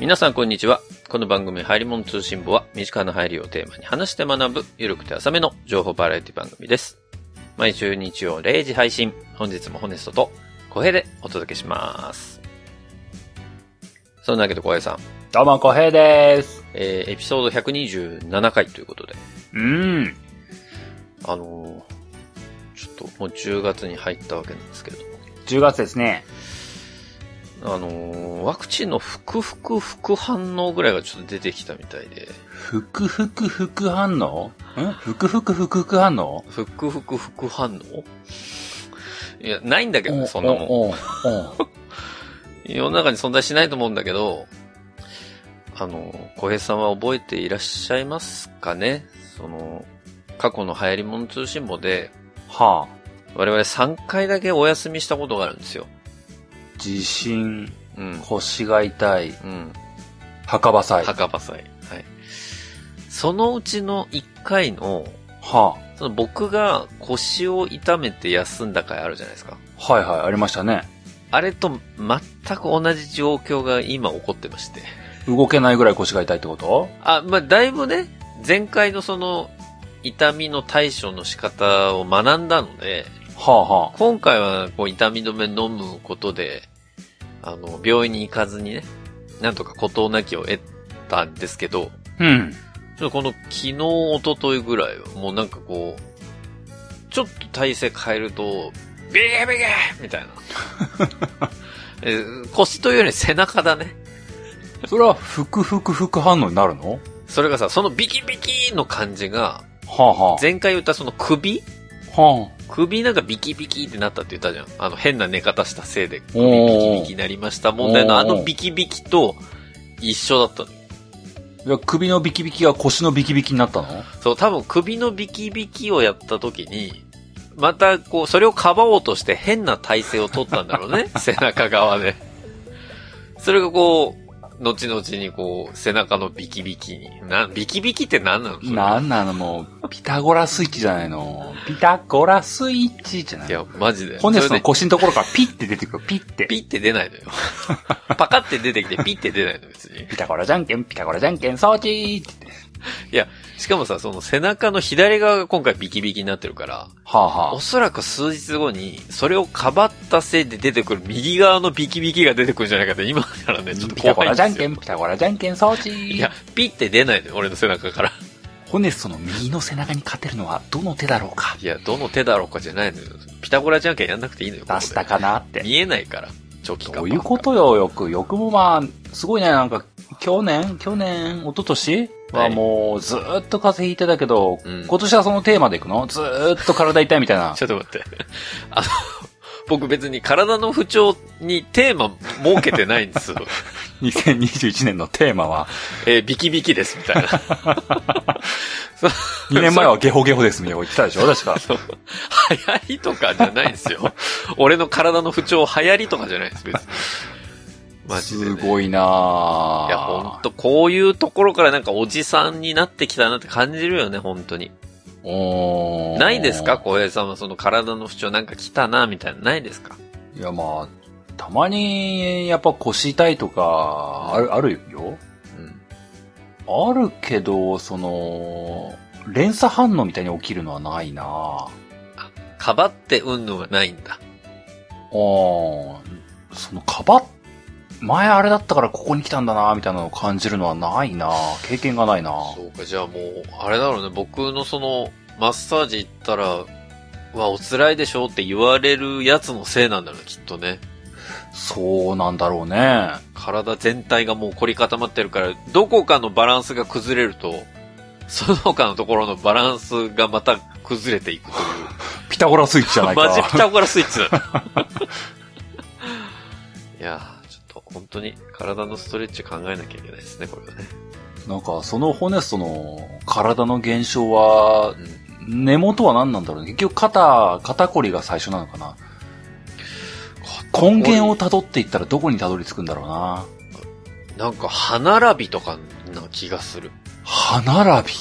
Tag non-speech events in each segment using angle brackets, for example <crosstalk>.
皆さんこんにちは。この番組、入り物通信簿は、身近な入りをテーマに話して学ぶ、ゆるくて浅めの情報バラエティ番組です。毎週日曜0時配信、本日もホネストと小平でお届けします。そんなわけで小平さん、どうも、小平です。えー、エピソード127回ということで、うーん。あのーちょっともう10月に入ったわけなんですけれども、10月ですね。あのーワクチンの副副副反応ぐらいがちょっと出てきたみたいで、ふくふく副反応？んふくふくふくふく反応？副副副反応？いや、ないんだけどね、そんなもん。<laughs> 世の中に存在しないと思うんだけど、あの、小平さんは覚えていらっしゃいますかね？その、過去の流行り物通信簿で、はあ。我々3回だけお休みしたことがあるんですよ。地震、うん。腰が痛い、うん。墓場祭。墓場祭。はい。そのうちの1回の、はその僕が腰を痛めて休んだ回あるじゃないですか。あ。はいはい、ありましたね。あれと全く同じ状況が今起こってまして。動けないぐらい腰が痛いってこと？あ、まあ、だいぶね、前回のその、痛みの対処の仕方を学んだので、はあは今回はこう痛み止め飲むことで、あの、病院に行かずにね、なんとか事なきを得たんですけど、あ。うん。ちょっとこの昨日、一昨日ぐらいは、もうなんかこう、ちょっと体勢変えると、ビゲビゲみたいな。<laughs> えー腰というより背中だね。それは、ふくふく副反応になるの？それがさ、そのビキビキの感じが、はあは前回言ったその首あ。は首なんかビキビキってなったって言ったじゃん。あの変な寝方したせいで首ビキビキになりました問題のあのビキビキと一緒だったの。いや首のビキビキが腰のビキビキになったの？そう、多分首のビキビキをやった時に、またこう、それをかばおうとして変な体勢を取ったんだろうね。<laughs> 背中側で。それがこう、後々にこう、背中のビキビキに。な、ビキビキって何なの？なんなの？もう、ピタゴラスイッチじゃないの。ピタゴラスイッチじゃないいや、マジで。ホネスそれでの腰のところからピッて出てくる。ピッて。ピッて出ないのよ。パカって出てきてピッて出ないの別に。<laughs> ピタゴラじゃんけん、ピタゴラじゃんけん、装置って。いや、しかもさ、その背中の左側が今回ビキビキになってるから、はあはおそらく数日後に、それをかばったせいで出てくる右側のビキビキが出てくるんじゃないかって今からね、ちょっとピタゴ怖いんですよ。ラじゃんけん、ピタゴラじゃんけん、装置いや、ピッて出ないのよ、俺の背中から。ホネストの右の背中に勝てるのはどの手だろうかいや、どの手だろうかじゃないのよ。ピタゴラじゃんけんやんなくていいのよ。出したかなって。見えないから、チョキかどういうことよ、よく。よくもまあ、すごいね、なんか、去年？去年？一昨年？ははいもう、ずーっと風邪ひいてたけど、うん今年はそのテーマでいくの？ずーっと体痛いみたいな。<laughs> ちょっと待って。<laughs> あの、僕別に体の不調にテーマ設けてないんですよ。<laughs> 2021年のテーマは、えービキビキです、みたいな。そう2年前はゲホゲホですみたいなこと言ってたでしょ？確か。流行りとかじゃないんですよ。俺の体の不調流行りとかじゃないです、別に。マジで、ね。すごいなぁ。いや、ほんと、こういうところからなんかおじさんになってきたなって感じるよね、本当に。おーないですか？小平さんはその体の不調なんか来たな、みたいな。ないですか？いや、まあ、たまに、やっぱ腰痛いとか、ある、あるよ。うん。あるけど、その、連鎖反応みたいに起きるのはないなぁ。かばってうんぬんはないんだ。あーその、かば、前あれだったからここに来たんだなみたいなのを感じるのはないな経験がないなそうか、じゃあもう、あれだろうね、僕のその、マッサージ行ったら、うわ、お辛いでしょって言われるやつのせいなんだろうね、きっとね。そうなんだろうね。体全体がもう凝り固まってるから、どこかのバランスが崩れると、その他のところのバランスがまた崩れていくという。ピタゴラスイッチじゃないか。<laughs> マジピタゴラスイッチだ。<laughs> いや当に体のストレッチ考えなきゃいけないですね、これはね。なんか、そのホネストの体の現象は、うん。根元は何なんだろうね。結局肩、肩こりが最初なのかな。根源を辿っていったらどこに辿り着くんだろうな。なんか歯並びとかな気がする。歯並び。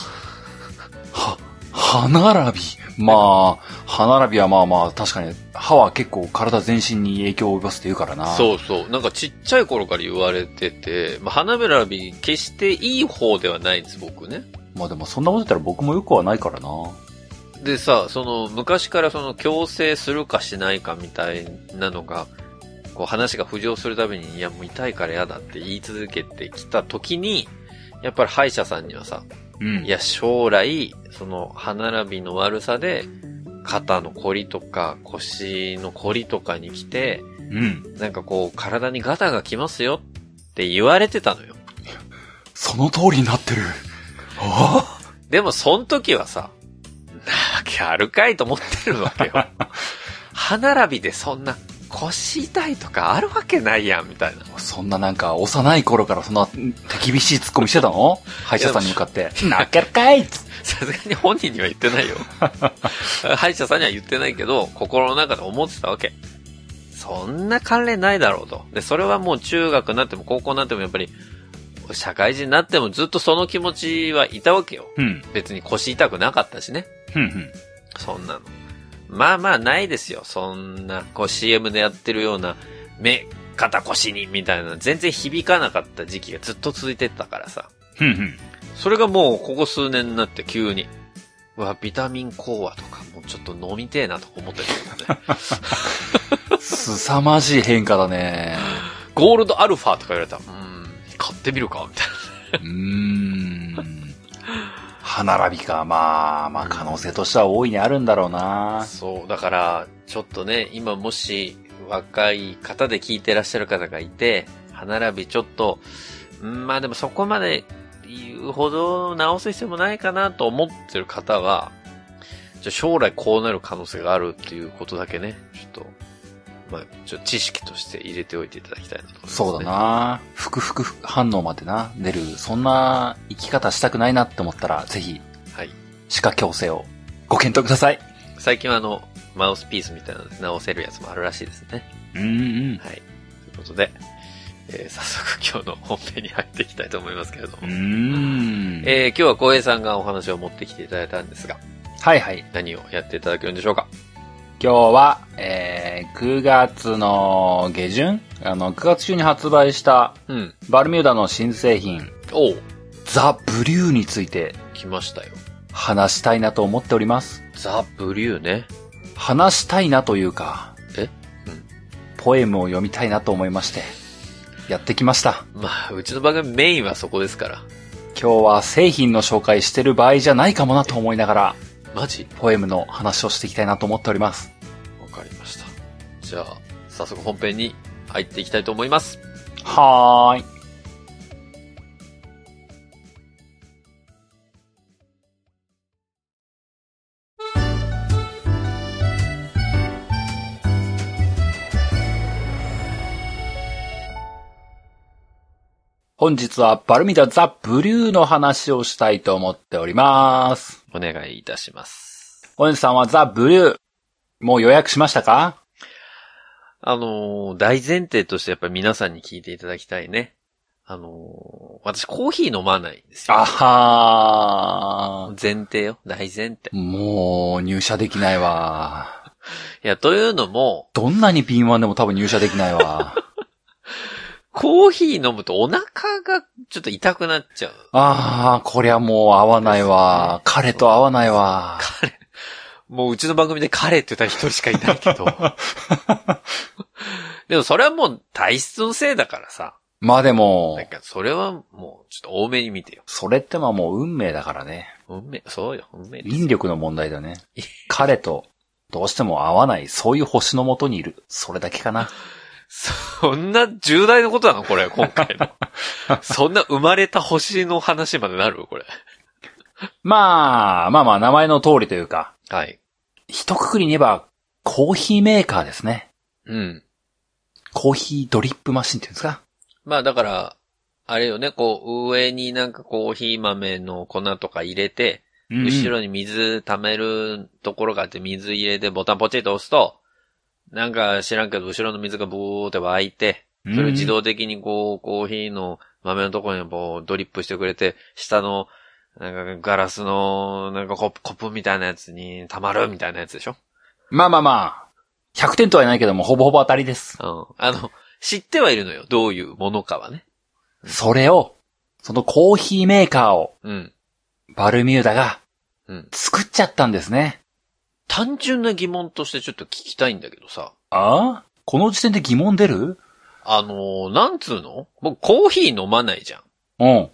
歯並び。まあ、歯並びはまあまあ、確かに、歯は結構体全身に影響を及ぼすって言うからな。そうそう。なんかちっちゃい頃から言われてて、まあ、歯並び決していい方ではないんです、僕ね。まあでもそんなこと言ったら僕もよくはないからな。でさ、その、昔からその、強制するかしないかみたいなのが、こう話が浮上するたびに、いやもう痛いから嫌だって言い続けてきた時に、やっぱり歯医者さんにはさ、うん。いや、将来、その、歯並びの悪さで、肩の凝りとか、腰の凝りとかに来て、うん。なんかこう、体にガタが来ますよって言われてたのよ。その通りになってる。あでも、その時はさ、なわけあるかいと思ってるわけよ。<laughs> 歯並びでそんな腰痛いとかあるわけないやん、みたいな。あそんななんか、幼い頃からそんな手厳しいツッコミしてたの？歯医者さんに向かって。なっけるかいさすがに本人には言ってないよ。<laughs> 歯医者さんには言ってないけど、心の中で思ってたわけ。そんな関連ないだろうと。で、それはもう中学になっても高校になってもやっぱり、社会人になってもずっとその気持ちはいたわけよ。うん。別に腰痛くなかったしね。ふんふん。そんなの。まあまあないですよ。そんな、こう CM でやってるような、目、肩腰に、みたいな、全然響かなかった時期がずっと続いてたからさ。ふんふん。それがもうここ数年になって急に、うわ、ビタミンコアとかもうちょっと飲みてえなとか思ってるけどね。凄まじい変化だね。ゴールドアルファとか言われたら、うーん、買ってみるかみたいな。うーん。歯並びか。まあ、まあ可能性としては大いにあるんだろうな。そう、だから、ちょっとね、今もし若い方で聞いてらっしゃる方がいて、歯並びちょっと、うんまあでもそこまで言うほど直す必要もないかなと思ってる方は、じゃあ将来こうなる可能性があるっていうことだけね、ちょっと、まあ、ちょっと知識として入れておいていただきたいなと思います、ね。そうだ。な。ふくふく反応までな、出る。そんな生き方したくないなって思ったら、ぜひ、はい。歯科矯正をご検討ください。最近はあの、マウスピースみたいなので直せるやつもあるらしいですね。うんうん。はい。ということで、えー早速今日の本編に入っていきたいと思いますけれども。うーん。えー今日は小平さんがお話を持ってきていただいたんですが、はいはい。何をやっていただけるんでしょうか？今日は、えー、9月の下旬あの、9月中に発売したうん。バルミューダの新製品、おう、ザ・ブリューについて来ましたよ。話したいなと思っております。ザ・ブリューね。話したいなというか、え？ポエムを読みたいなと思いまして、やってきました。まあ、うちの番組メインはそこですから。今日は製品の紹介してる場合じゃないかもなと思いながら、マジポエムの話をしていきたいなと思っております。わかりました。じゃあ、早速本編に入っていきたいと思います。はーい。本日はバルミダザ・ブリューの話をしたいと思っております。お願いいたします。本日さんはザ・ブリュー、もう予約しましたか？あのー大前提としてやっぱり皆さんに聞いていただきたいね。あのー私コーヒー飲まないんですよ。あはー。前提よ。大前提。もう入社できないわ。<laughs> いや、というのも、どんなに敏腕でも多分入社できないわ。コーヒー飲むとお腹がちょっと痛くなっちゃう。ああ、こりゃもう合わないわ。彼と合わないわ。もううちの番組で彼って言ったら一人しかいないけど。<laughs> でもそれはもう体質のせいだからさ。まあでもなん、かそれはもうちょっと多めに見てよ。それってまあもう運命だからね。運命、そうよ、運命です引力の問題だね。彼とどうしても合わない、そういう星のもとにいる。それだけかな。そんな重大なことなの？これ、今回の。<laughs> そんな生まれた星の話までなる？これ。まあ、まあまあ名前の通りというか、はい。一括りに言えばコーヒーメーカーですね。うん。コーヒードリップマシンっていうんですか？まあだから、あれよね、こう、上になんかコーヒー豆の粉とか入れて、後ろに水溜めるところがあって水入れてボタンポチッと押すと、なんか知らんけど後ろの水がブーって湧いて、うんそれを自動的にこう、コーヒーの豆のところにこうドリップしてくれて、下のなんかガラスの、なんかコップ、コップみたいなやつに溜まるみたいなやつでしょ？まあまあまあ、100点とは言えないけども、ほぼほぼ当たりです。うん。あの、知ってはいるのよ。どういうものかはね。それを、そのコーヒーメーカーを、うん。バルミューダがうん。作っちゃったんですね。単純な疑問としてちょっと聞きたいんだけどさ。あ？あこの時点で疑問出る？あのーなんつうの？僕コーヒー飲まないじゃん。うん。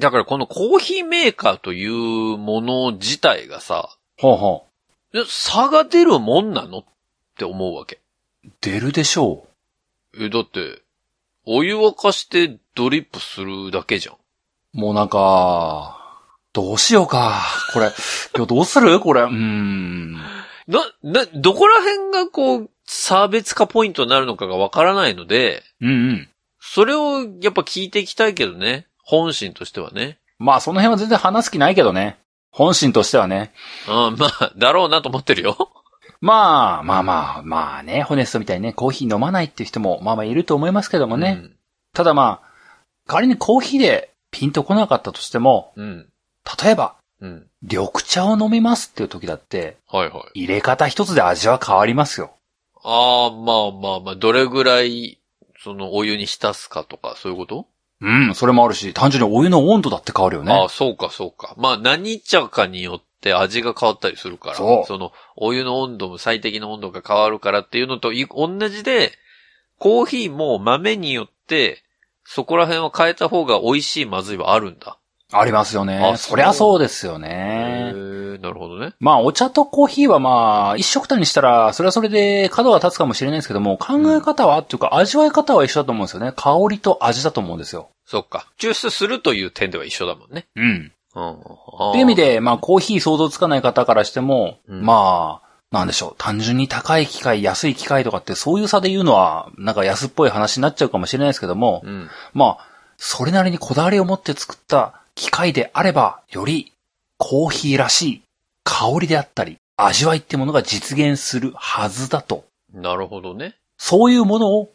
だからこのコーヒーメーカーというもの自体がさ、ほうほえ差が出るもんなのって思うわけ。う。出るでしょえ、だって、お湯沸かしてドリップするだけじゃん。う。もうなんか、どうしようか。これ、今日どうする？これ、うーん。な、な、どこら辺がこう、差別化ポイントになるのかがわからないので、うんうん。それをやっぱ聞いていきたいけどね。本心としてはね。まあその辺は全然話す気ないけどね。本心としてはね。うん、まあ、だろうなと思ってるよ。まあ、まあまあ、まあね、ホネストみたいにね、コーヒー飲まないっていう人も、まあまあいると思いますけどもね。ただまあ、仮にコーヒーでピンとこなかったとしても、うん。うん。例えば、うん。緑茶を飲みますっていう時だって、はいはい。入れ方一つで味は変わりますよ。ああ、まあまあまあ、どれぐらい、その、お湯に浸すかとか、そういうこと？うん、それもあるし、単純にお湯の温度だって変わるよあねあ、。そうかそうか。まあ、何茶かによって味が変わったりするから。そうの、お湯の温度も最適な温度が変わるからっていうのとい同じで、コーヒーも豆によって、そこら辺を変えた方が美味しいまずいはあるんだ。ありますよね。あそりゃそうですよへね。え、なるほどね。まあ、お茶とコーヒーはまあ、一緒くたにしたら、それはそれで角が立つかもしれないですけども、考え方は、っていうか、味わい方は一緒だと思うんですよね。香りと味だと思うんですよ。そっか。抽出するという点では一緒だもんね。うん。うん。っていう意味で、まあ、コーヒー想像つかない方からしても、うんまあ、なんでしょう。単純に高い機械、安い機械とかって、そういう差で言うのは、なんか安っぽい話になっちゃうかもしれないですけども、うん。まあ、それなりにこだわりを持って作った機械であれば、よりコーヒーらしい香りであったり、味わいってものが実現するはずだと。なるほどね。そういうものを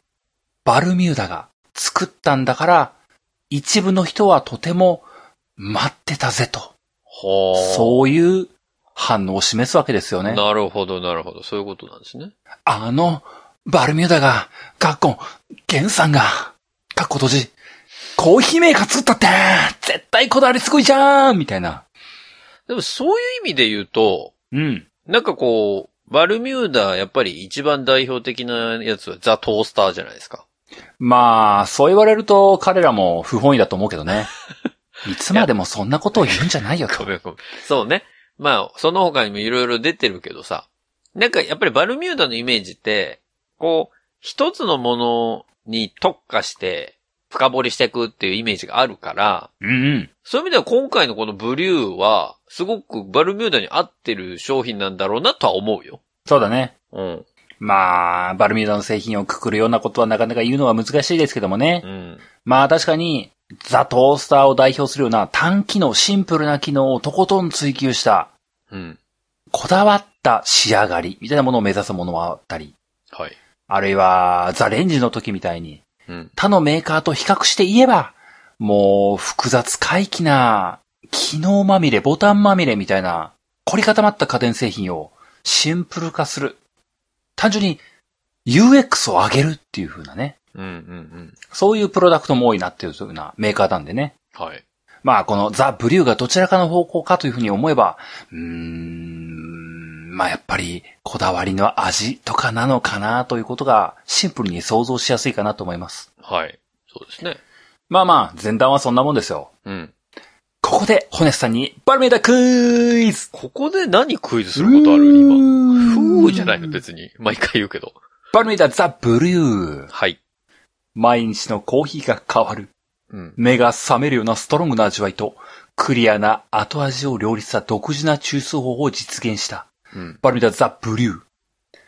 バルミューダが作ったんだから、一部の人はとても待ってたぜと。はあ。そういう反応を示すわけですよね。なるほど、なるほど。そういうことなんですね。あの、バルミューダが、ガッコン、ゲンさんが、カッコ閉じ、コーヒーメーカー作ったって絶対こだわりすごいじゃんみたいな。でもそういう意味で言うと、うん。なんかこう、バルミューダ、やっぱり一番代表的なやつはザ・トースターじゃないですか。まあ、そう言われると彼らも不本意だと思うけどね。<laughs> いつまでもそんなことを言うんじゃないよとご。めんごめん。そうね。まあ、その他にもいろいろ出てるけどさ。なんかやっぱりバルミューダのイメージって、こう、一つのものに特化して深掘りしていくっていうイメージがあるから、うんうん。そういう意味では今回のこのブリューは、すごくバルミューダに合ってる商品なんだろうなとは思うよ。そうだね。うん。まあ、バルミューダの製品をくくるようなことはなかなか言うのは難しいですけどもね。うん。まあ確かに、ザ・トースターを代表するような単機能、シンプルな機能をとことん追求した、うん。こだわった仕上がりみたいなものを目指すものもあったり、はい。あるいはザ・レンジの時みたいに、うん。他のメーカーと比較して言えば、もう複雑回帰な、機能まみれ、ボタンまみれみたいな、凝り固まった家電製品をシンプル化する。単純に UX を上げるっていう風なね。うん。うん。うん。そういうプロダクトも多いなっていう風なメーカーなんでね。はい。まあこのザ・ブリューがどちらかの方向かというふうに思えば、うーん、まあやっぱりこだわりの味とかなのかなということがシンプルに想像しやすいかなと思います。はい。そうですね。まあまあ、前段はそんなもんですよ。うん。ここで、ホネスさんに、バルメーダクイズここで何クイズすることある今？今ふーじゃないの別に。毎回言うけど。バルメーダザ・ブリュー。はい。毎日のコーヒーが変わる。うん。目が覚めるようなストロングな味わいと、クリアな後味を両立した独自な抽出方法を実現した。うん。バルミューダザ・ブリュー。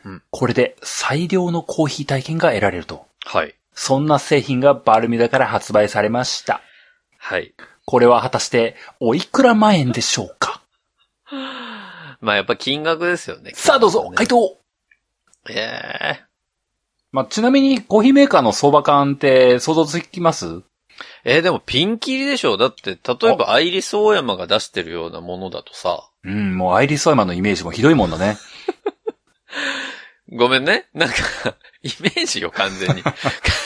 うんこれで最良のコーヒー体験が得られると。はい。そんな製品がバルミューダから発売されました。はい。これは果たしておいくら万円でしょうか？<laughs> まあやっぱ金額ですよね。さあどうぞ、回答ええまあ、ちなみにコーヒーメーカーの相場感って想像つきます？えーでもピンキリでしょだって、例えばアイリスオーヤマが出してるようなものだとさ、うん、もうアイリスオーヤマのイメージもひどいもんだね。<laughs> ごめんね。なんか、イメージよ、完全に。<laughs> 完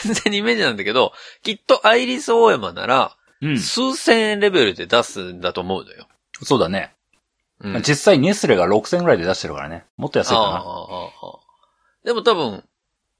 全にイメージなんだけど、きっとアイリスオーヤマなら、うん。数千円レベルで出すんだと思うのよ。そうだね。うん実際ネスレが6000ぐらいで出してるからね。もっと安いかああああああでも多分、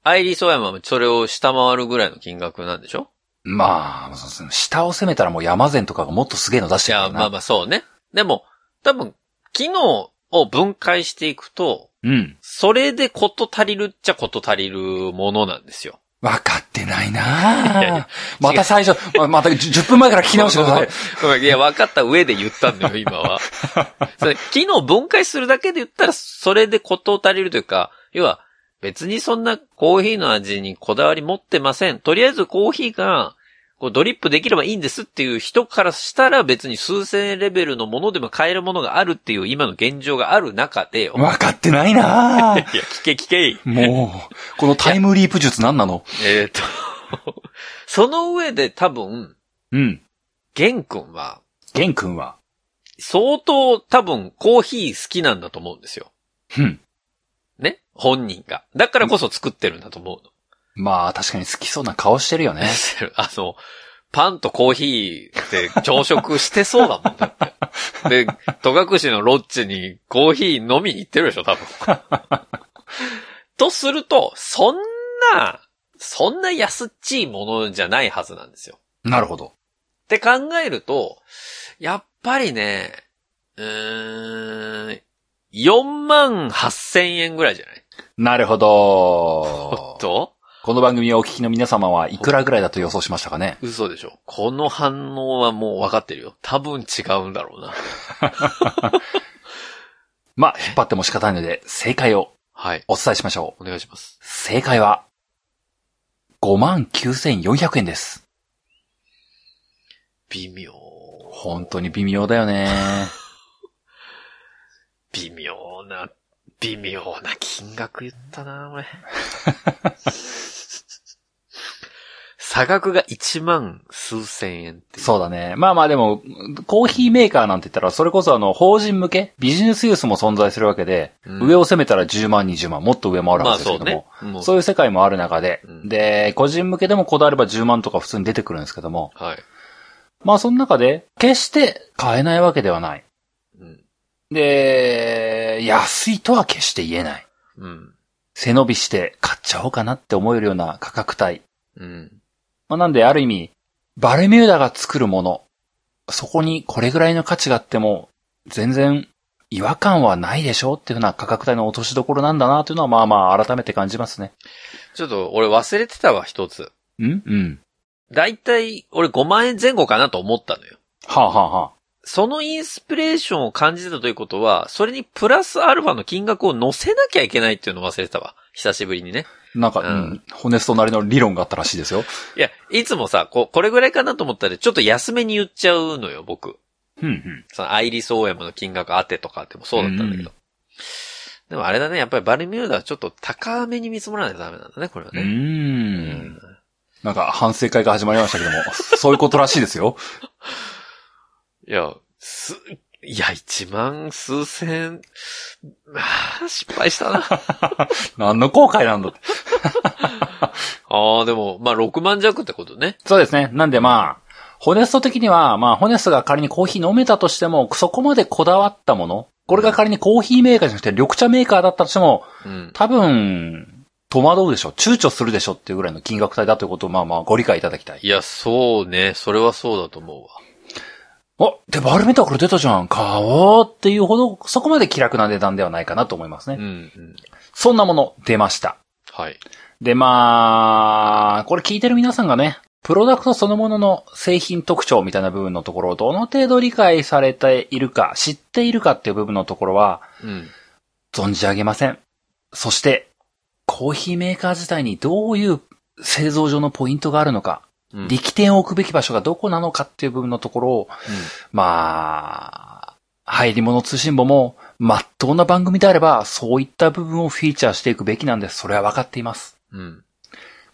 アイリスオーヤマもそれを下回るぐらいの金額なんでしょ？な。まあ、下を攻めたらもう山善とかがもっとすげえの出しいや、てるからな。まあまあそうね。でも、多分、機能を分解していくと、うん。それでこと足りるっちゃこと足りるものなんですよ。わかってないなやまた最初、ままた10分前から聞き直してください。<laughs> いや、分かった上で言ったんだよ、今は。<laughs> それ機能分解するだけで言ったら、それでこと足りるというか、要は、別にそんなコーヒーの味にこだわり持ってません。とりあえずコーヒーが、こうドリップできればいいんですっていう人からしたら別に数千円レベルのものでも買えるものがあるっていう今の現状がある中でよ。わかってないな <laughs> いや、聞け聞け。もう、このタイムリープ術何なの？えっ、と、その上で多分、うん。ゲン君は、ゲン君は？相当多分コーヒー好きなんだと思うんですよ。うん。ね？本人が。だからこそ作ってるんだと思うの。まあ、確かに好きそうな顔してるよね。<laughs> あの、パンとコーヒーって朝食してそうだもんだって。で、戸隠のロッチにコーヒー飲みに行ってるでしょ、多分。<laughs> とすると、そんな、そんな安っちいものじゃないはずなんですよ。なるほど。って考えると、やっぱりね、うーん、4万8千円ぐらいじゃない？なるほおど <laughs> っ。と？この番組をお聞きの皆様はいくらぐらいだと予想しましたかね？嘘でしょこの反応はもう分かってるよ。多分違うんだろうな。<laughs> まあ、引っ張っても仕方ないので、正解をはい。お伝えしましょう。お願いします。正解は、59,400円です。微妙。本当に微妙だよね。<laughs> 微妙な、微妙な金額言ったな、俺。差額が1万数千円っていう。そうだね。まあまあでも、コーヒーメーカーなんて言ったら、それこそあの、法人向け、ビジネスユースも存在するわけで、うん上を攻めたら10万、20万、もっと上もあるまあはずですけども、そうね。もうそういう世界もある中で、うんで、個人向けでもこだわれば10万とか普通に出てくるんですけども、はい。まあその中で、決して買えないわけではない。うん。で、安いとは決して言えない。うん。背伸びして買っちゃおうかなって思えるような価格帯。うん。まあ、なんである意味、バルミューダが作るもの、そこにこれぐらいの価値があっても、全然違和感はないでしょっていうふうな価格帯の落としどころなんだなというのはまあまあ改めて感じますね。ちょっと俺忘れてたわ、一つ。んうん。だいたい俺5万円前後かなと思ったのよ。はあ、はあはあ、そのインスピレーションを感じてたということは、それにプラスアルファの金額を乗せなきゃいけないっていうのを忘れてたわ。久しぶりにね。なんか、ううんん、ホネストなりの理論があったらしいですよ。いや、いつもさ、こう、これぐらいかなと思ったら、ちょっと安めに言っちゃうのよ、僕。うんうん。そのアイリスオーヤマの金額当てとかでもそうだったんだけど。うでもあれだね、やっぱりバルミューダはちょっと高めに見積もらないとダメなんだね、これはう。ね。うんんなんか反省会が始まりましたけども、そういうことらしいですよ。<laughs> いや、す、いや、一万数千、まあ、失敗したな。<laughs> 何の後悔なんだ。<laughs> ああ、でも、まあ、6万弱ってことね。そうですね。なんでまあ、ホネスト的には、まあ、ホネストが仮にコーヒー飲めたとしても、そこまでこだわったもの、これが仮にコーヒーメーカーじゃなくて緑茶メーカーだったとしても、うん。多分、戸惑うでしょ躊躇するでしょっていうぐらいの金額帯だということを、まあまあ、ご理解いただきたい。いや、そうね。それはそうだと思うわ。あ、で、バルメーターこれ出たじゃん。買おうっていうほど、そこまで気楽な値段ではないかなと思いますね。うん、うん。そんなもの、出ました。はい。で、まあ、これ聞いてる皆さんがね、プロダクトそのものの製品特徴みたいな部分のところをどの程度理解されているか、知っているかっていう部分のところは、うん。存じ上げません。そして、コーヒーメーカー自体にどういう製造上のポイントがあるのか、うん。力点を置くべき場所がどこなのかっていう部分のところを、まあ、入り物通信簿も、まっとうな番組であれば、そういった部分をフィーチャーしていくべきなんです。それは分かっています。うん。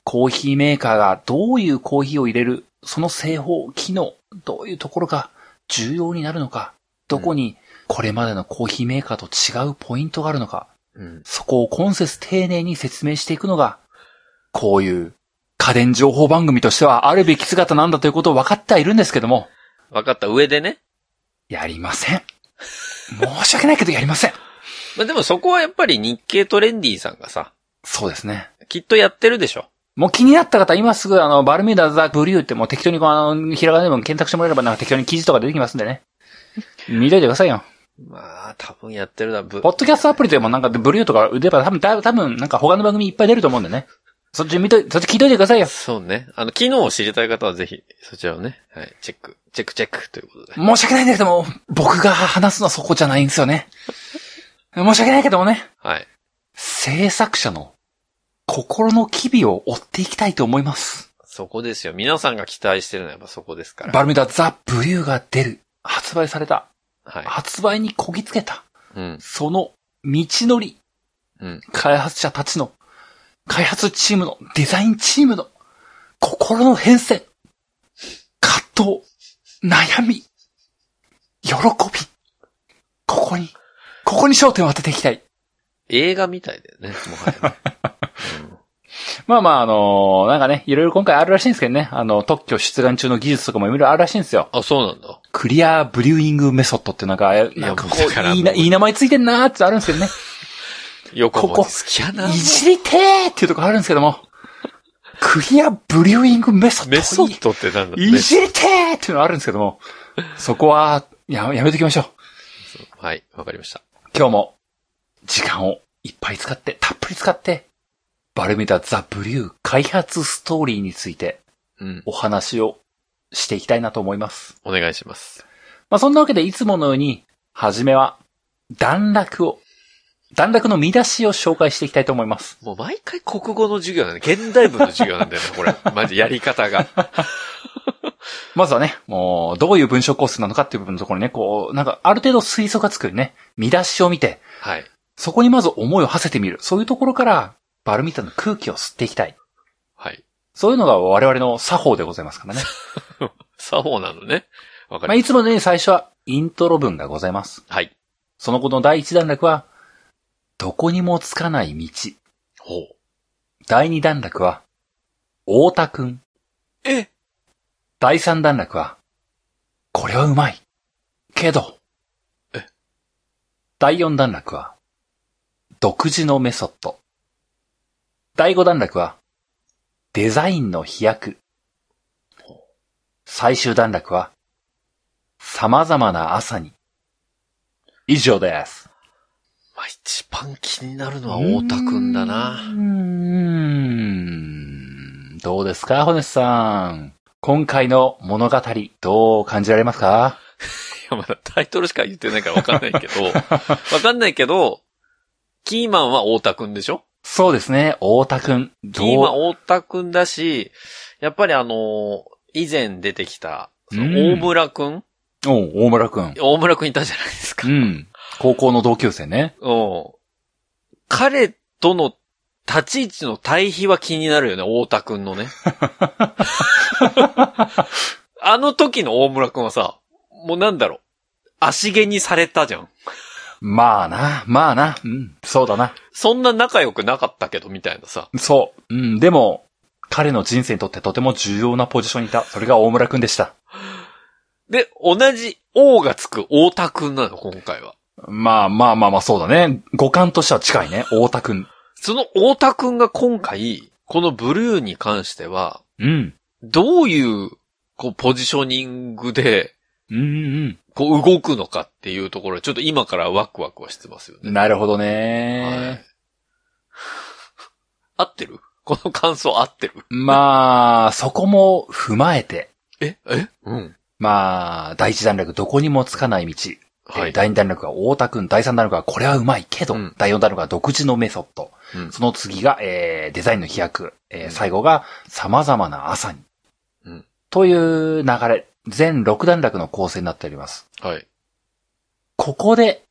コーヒーメーカーがどういうコーヒーを入れる、その製法、機能、どういうところが重要になるのか、どこにこれまでのコーヒーメーカーと違うポイントがあるのか、うん。そこを今節丁寧に説明していくのが、こういう家電情報番組としてはあるべき姿なんだということを分かってはいるんですけども、分かった上でね。やりません。申し訳ないけどやりません。<laughs> まあでもそこはやっぱり日経トレンディさんがさ、そうですね。きっとやってるでしょ。もう気になった方、今すぐあの、バルミューダザ・ブリューってもう適当にこうあの、ひらがなでも検索してもらえればなんか適当に記事とか出てきますんでね。見といてくださいよ。まあ、多分やってるだ、ぶポッドキャストアプリでもなんかブリューとか出れば多分、多分なんか他の番組いっぱい出ると思うんでね。そっち見とい、そっち聞いといてくださいよ。そうね。あの、機能を知りたい方はぜひ、そちらをね、はい、チェック、チェックチェックということで。申し訳ないんだけども、僕が話すのはそこじゃないんですよね。申し訳ないけどもね、はい。制作者の心の機微を追っていきたいと思います。そこですよ。皆さんが期待してるのはやっぱそこですから。バルミューダザ・ブリューが出る。発売された。はい。発売にこぎつけた。うん。その道のり。うん。開発者たちの、開発チームの、デザインチームの、心の変遷。葛藤。悩み。喜び。ここに、ここに焦点を当てていきたい。映画みたいだよね、もはやね。<laughs> まあまあ、あのーなんかね、いろいろ今回あるらしいんですけどね。あの、特許出願中の技術とかもいろいろあるらしいんですよ。あ、そうなんだ。クリアブリューイングメソッドってなんか、なんかこう、いいいい名前ついてんなーってあるんですけどね。よくここ好きやな。いじりてーっていうところあるんですけども。クリアブリューイングメソッド。メソッドってなんだ？いじりてーっていうのあるんですけども。そこは、や、やめときましょう。はい、わかりました。今日も、時間をいっぱい使って、たっぷり使って、バルミューダザ・ブリュー開発ストーリーについてうん。お話をしていきたいなと思います。お願いします。まあ、そんなわけでいつものように、はじめは、段落を、段落の見出しを紹介していきたいと思います。もう毎回国語の授業なんだ現代文の授業なんだよね、これ。マジやり方が。<laughs> まずはね、もう、どういう文章構成なのかっていう部分のところにね、こう、なんか、ある程度推測がつくね、見出しを見て、はい。そこにまず思いを馳せてみる。そういうところから、バルミューダの空気を吸っていきたい。はい。そういうのが我々の作法でございますからね。<laughs> 作法なのね。わかまあ、りいつものように最初は、イントロ文がございます。はい。その後の第一段落は、どこにもつかない道。ほう。第二段落は、大田くん。え？第三段落は、これはうまい。けど。え？第四段落は、独自のメソッド。第五段落は、デザインの飛躍。最終段落は、様々な朝に。以上です。まあ、一番気になるのは太田くんだうな。ーん。どうですか、ホネスさん。今回の物語、どう感じられますか？<laughs> いや、まだタイトルしか言ってないからわかんないけど、<laughs> わかんないけど、キーマンは太田くんでしょ？そうですね、大田くん。どキーマンう太田くんだし、やっぱりあのー以前出てきた、大村くん？おう大村くん。大村くんいたじゃないですかう。ん。高校の同級生ね。うん。彼との立ち位置の対比は気になるよね、太田くんのね。<laughs> あの時の大村くんはさ、もうなんだろう。足毛にされたじゃん。まあな、まあな。うん、そうだな。そんな仲良くなかったけど、みたいなさ。そう。うん、でも、彼の人生にとってとても重要なポジションにいた。それが大村くんでした。で、同じ王がつく太田くんなの、今回は。まあまあまあまあ、そうだね。五感としては近いね。大田くん。その太田くんが今回、このブルーに関しては、うん。どういう、こう、ポジショニングで、うんうんこう、動くのかっていうところ、ちょっと今からワクワクはしてますようん。ね。なるほどはいね。。合ってる？この感想合ってる？まあ、そこも踏まえて、え？え？うん。まあ、第一段落どこにもつかない道。はい。えー第二段落は大田くん、第三段落はこれはうまいけど、うん第四段落は独自のメソッド。うんその次が、えーデザインの飛躍。えーうん最後が様々な朝に。うんという流れ。全6段落の構成になっております。はい。ここで、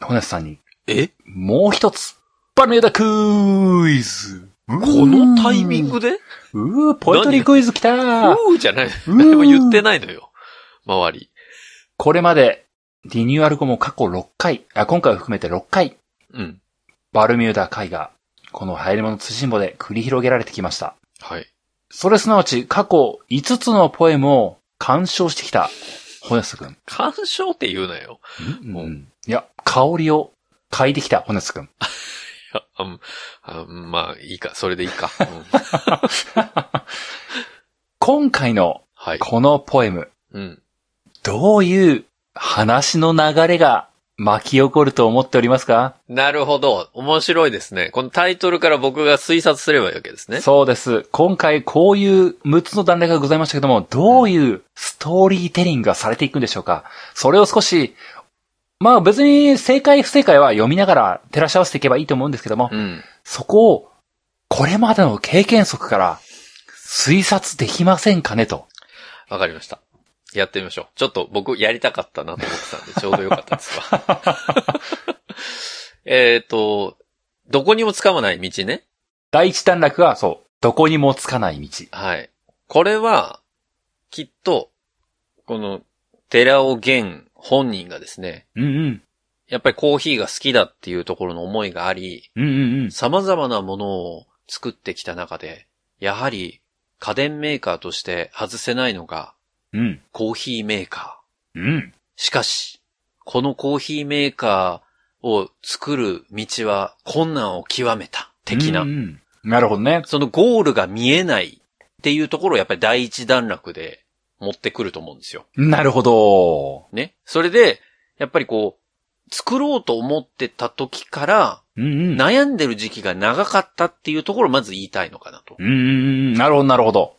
ホネスさんにえ？もう一つ、バルミューダクイズ。このタイミングで？うー、ポエトリークイズ来たーうーじゃない。う誰も <laughs> 言ってないのよ。周り。これまで、リニューアル後も過去6回、あ、今回を含めて6回、うん。バルミューダ海が、この流行り物通信簿で繰り広げられてきました。はい。それすなわち過去5つのポエムを鑑賞してきた、ホネスト君。干渉って言うなよ。うん？うんいや、香りを嗅いできた、ホネスト君。<laughs> いや、あんあまあ、いいか。それでいいか。うん <laughs> 今回のはい。このポエム、うん。どういう話の流れが巻き起こると思っておりますか？なるほど。面白いですね。このタイトルから僕が推察すればいいわけですね。そうです。今回こういう6つの段落がございましたけども、どういうストーリーテリングがされていくんでしょうか？それを少し、まあ別に正解不正解は読みながら照らし合わせていけばいいと思うんですけども、うん。そこをこれまでの経験則から推察できませんかねと。わかりました。やってみましょう。ちょっと僕やりたかったなと思ってたんで、ちょうどよかったですわ。<laughs> えっと、どこにもつかまない道ね。第一段落はそう、どこにもつかない道。はい。これは、きっと、この、寺尾源本人がですね、うんうん。やっぱりコーヒーが好きだっていうところの思いがあり、うんうんうん。様々なものを作ってきた中で、やはり家電メーカーとして外せないのがうん。コーヒーメーカー。うん。しかし、このコーヒーメーカーを作る道は困難を極めた。的な。うんうんなるほどね。そのゴールが見えないっていうところをやっぱり第一段落で持ってくると思うんですよ。なるほど。ね。それで、やっぱりこう、作ろうと思ってた時から。悩んでる時期が長かったっていうところをまず言いたいのかなと。うん。なるほど、なるほど。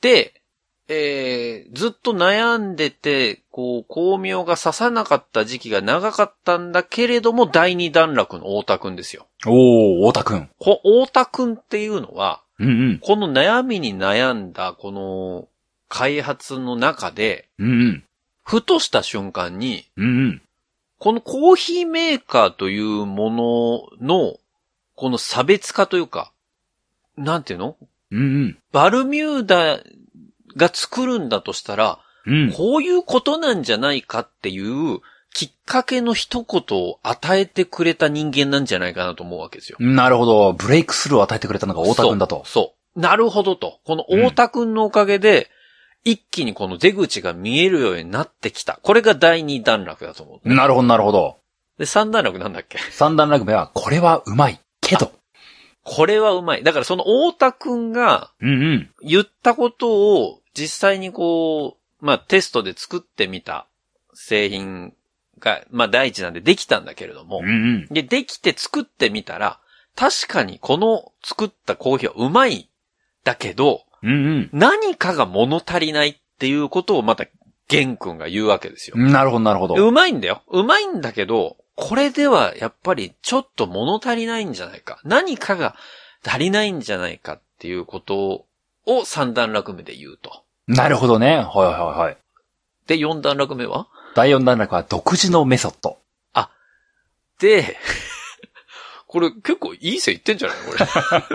で、えー、ずっと悩んでて、こう、巧妙が刺さなかった時期が長かったんだけれども、第二段落の太田くんですよ。おー、太田くん。こ太田くんっていうのは、うんうん。この悩みに悩んだ、この、開発の中で、うんうん。ふとした瞬間に、うんうん。このコーヒーメーカーというものの、この差別化というか、なんていうの？うんうん。バルミューダが作るんだとしたら、うん。こういうことなんじゃないかっていうきっかけの一言を与えてくれた人間なんじゃないかなと思うわけですよ。なるほど。ブレイクスルーを与えてくれたのが太田くんだと。そう。なるほどと。この太田くんのおかげで、一気にこの出口が見えるようになってきた。これが第二段落だと思う。なるほど、なるほど。で、三段落なんだっけ？三段落目は、これはうまい。けど。これはうまい。だからその太田くんがうんうん。言ったことを実際にこう、まあテストで作ってみた製品が、まあ第一なんでできたんだけれどもうん、うん。で、できて作ってみたら、確かにこの作ったコーヒーはうまい。だけど、うん何かが物足りないっていうことをまた、ゲン君が言うわけですよ。うん。なるほど、なるほど。うまいんだよ。うまいんだけど、これではやっぱりちょっと物足りないんじゃないか。何かが足りないんじゃないかっていうことを三段落目で言うと。なるほどね。はいはいはい。で、四段落目は？第四段落は独自のメソッド。で、<laughs> これ結構いい線いってんじゃないこれ。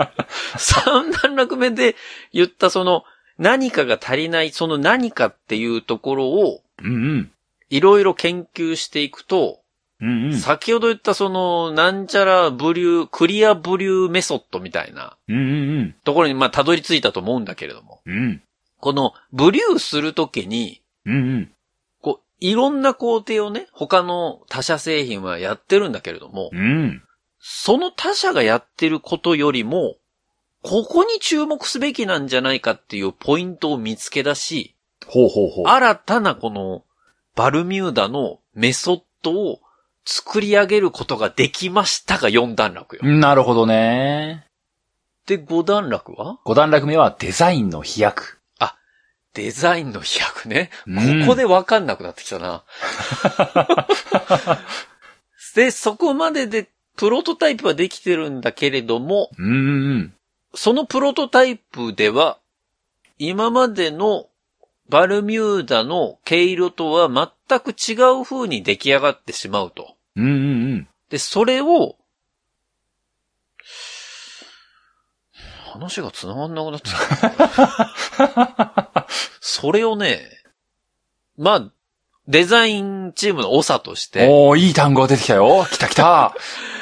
<laughs> 三段落目で言ったその何かが足りない、その何かっていうところをうんうん。いろいろ研究していくと、うんうん。先ほど言ったそのなんちゃらブリュー、クリアブリューメソッドみたいなところにまあたどり着いたと思うんだけれども、うん。うん。このブリューするときに、うんうん。こう、いろんな工程をね、他の他社製品はやってるんだけれども、うん。その他社がやってることよりも、ここに注目すべきなんじゃないかっていうポイントを見つけ出し、ほうほうほう。新たなこのバルミューダのメソッドを作り上げることができましたが4段落よ。なるほどね。で、5段落は？五段落目はデザインの飛躍。デザインの飛躍ね。うんここでわかんなくなってきたな。<laughs> で、そこまででプロトタイプはできてるんだけれども、うんうん。そのプロトタイプでは、今までのバルミューダの毛色とは全く違う風に出来上がってしまうと。うんうんうん。で、それを、話が繋がんなくなってた。<laughs> それをね、まあ、デザインチームの長として、おー、いい単語が出てきたよ。来た来た。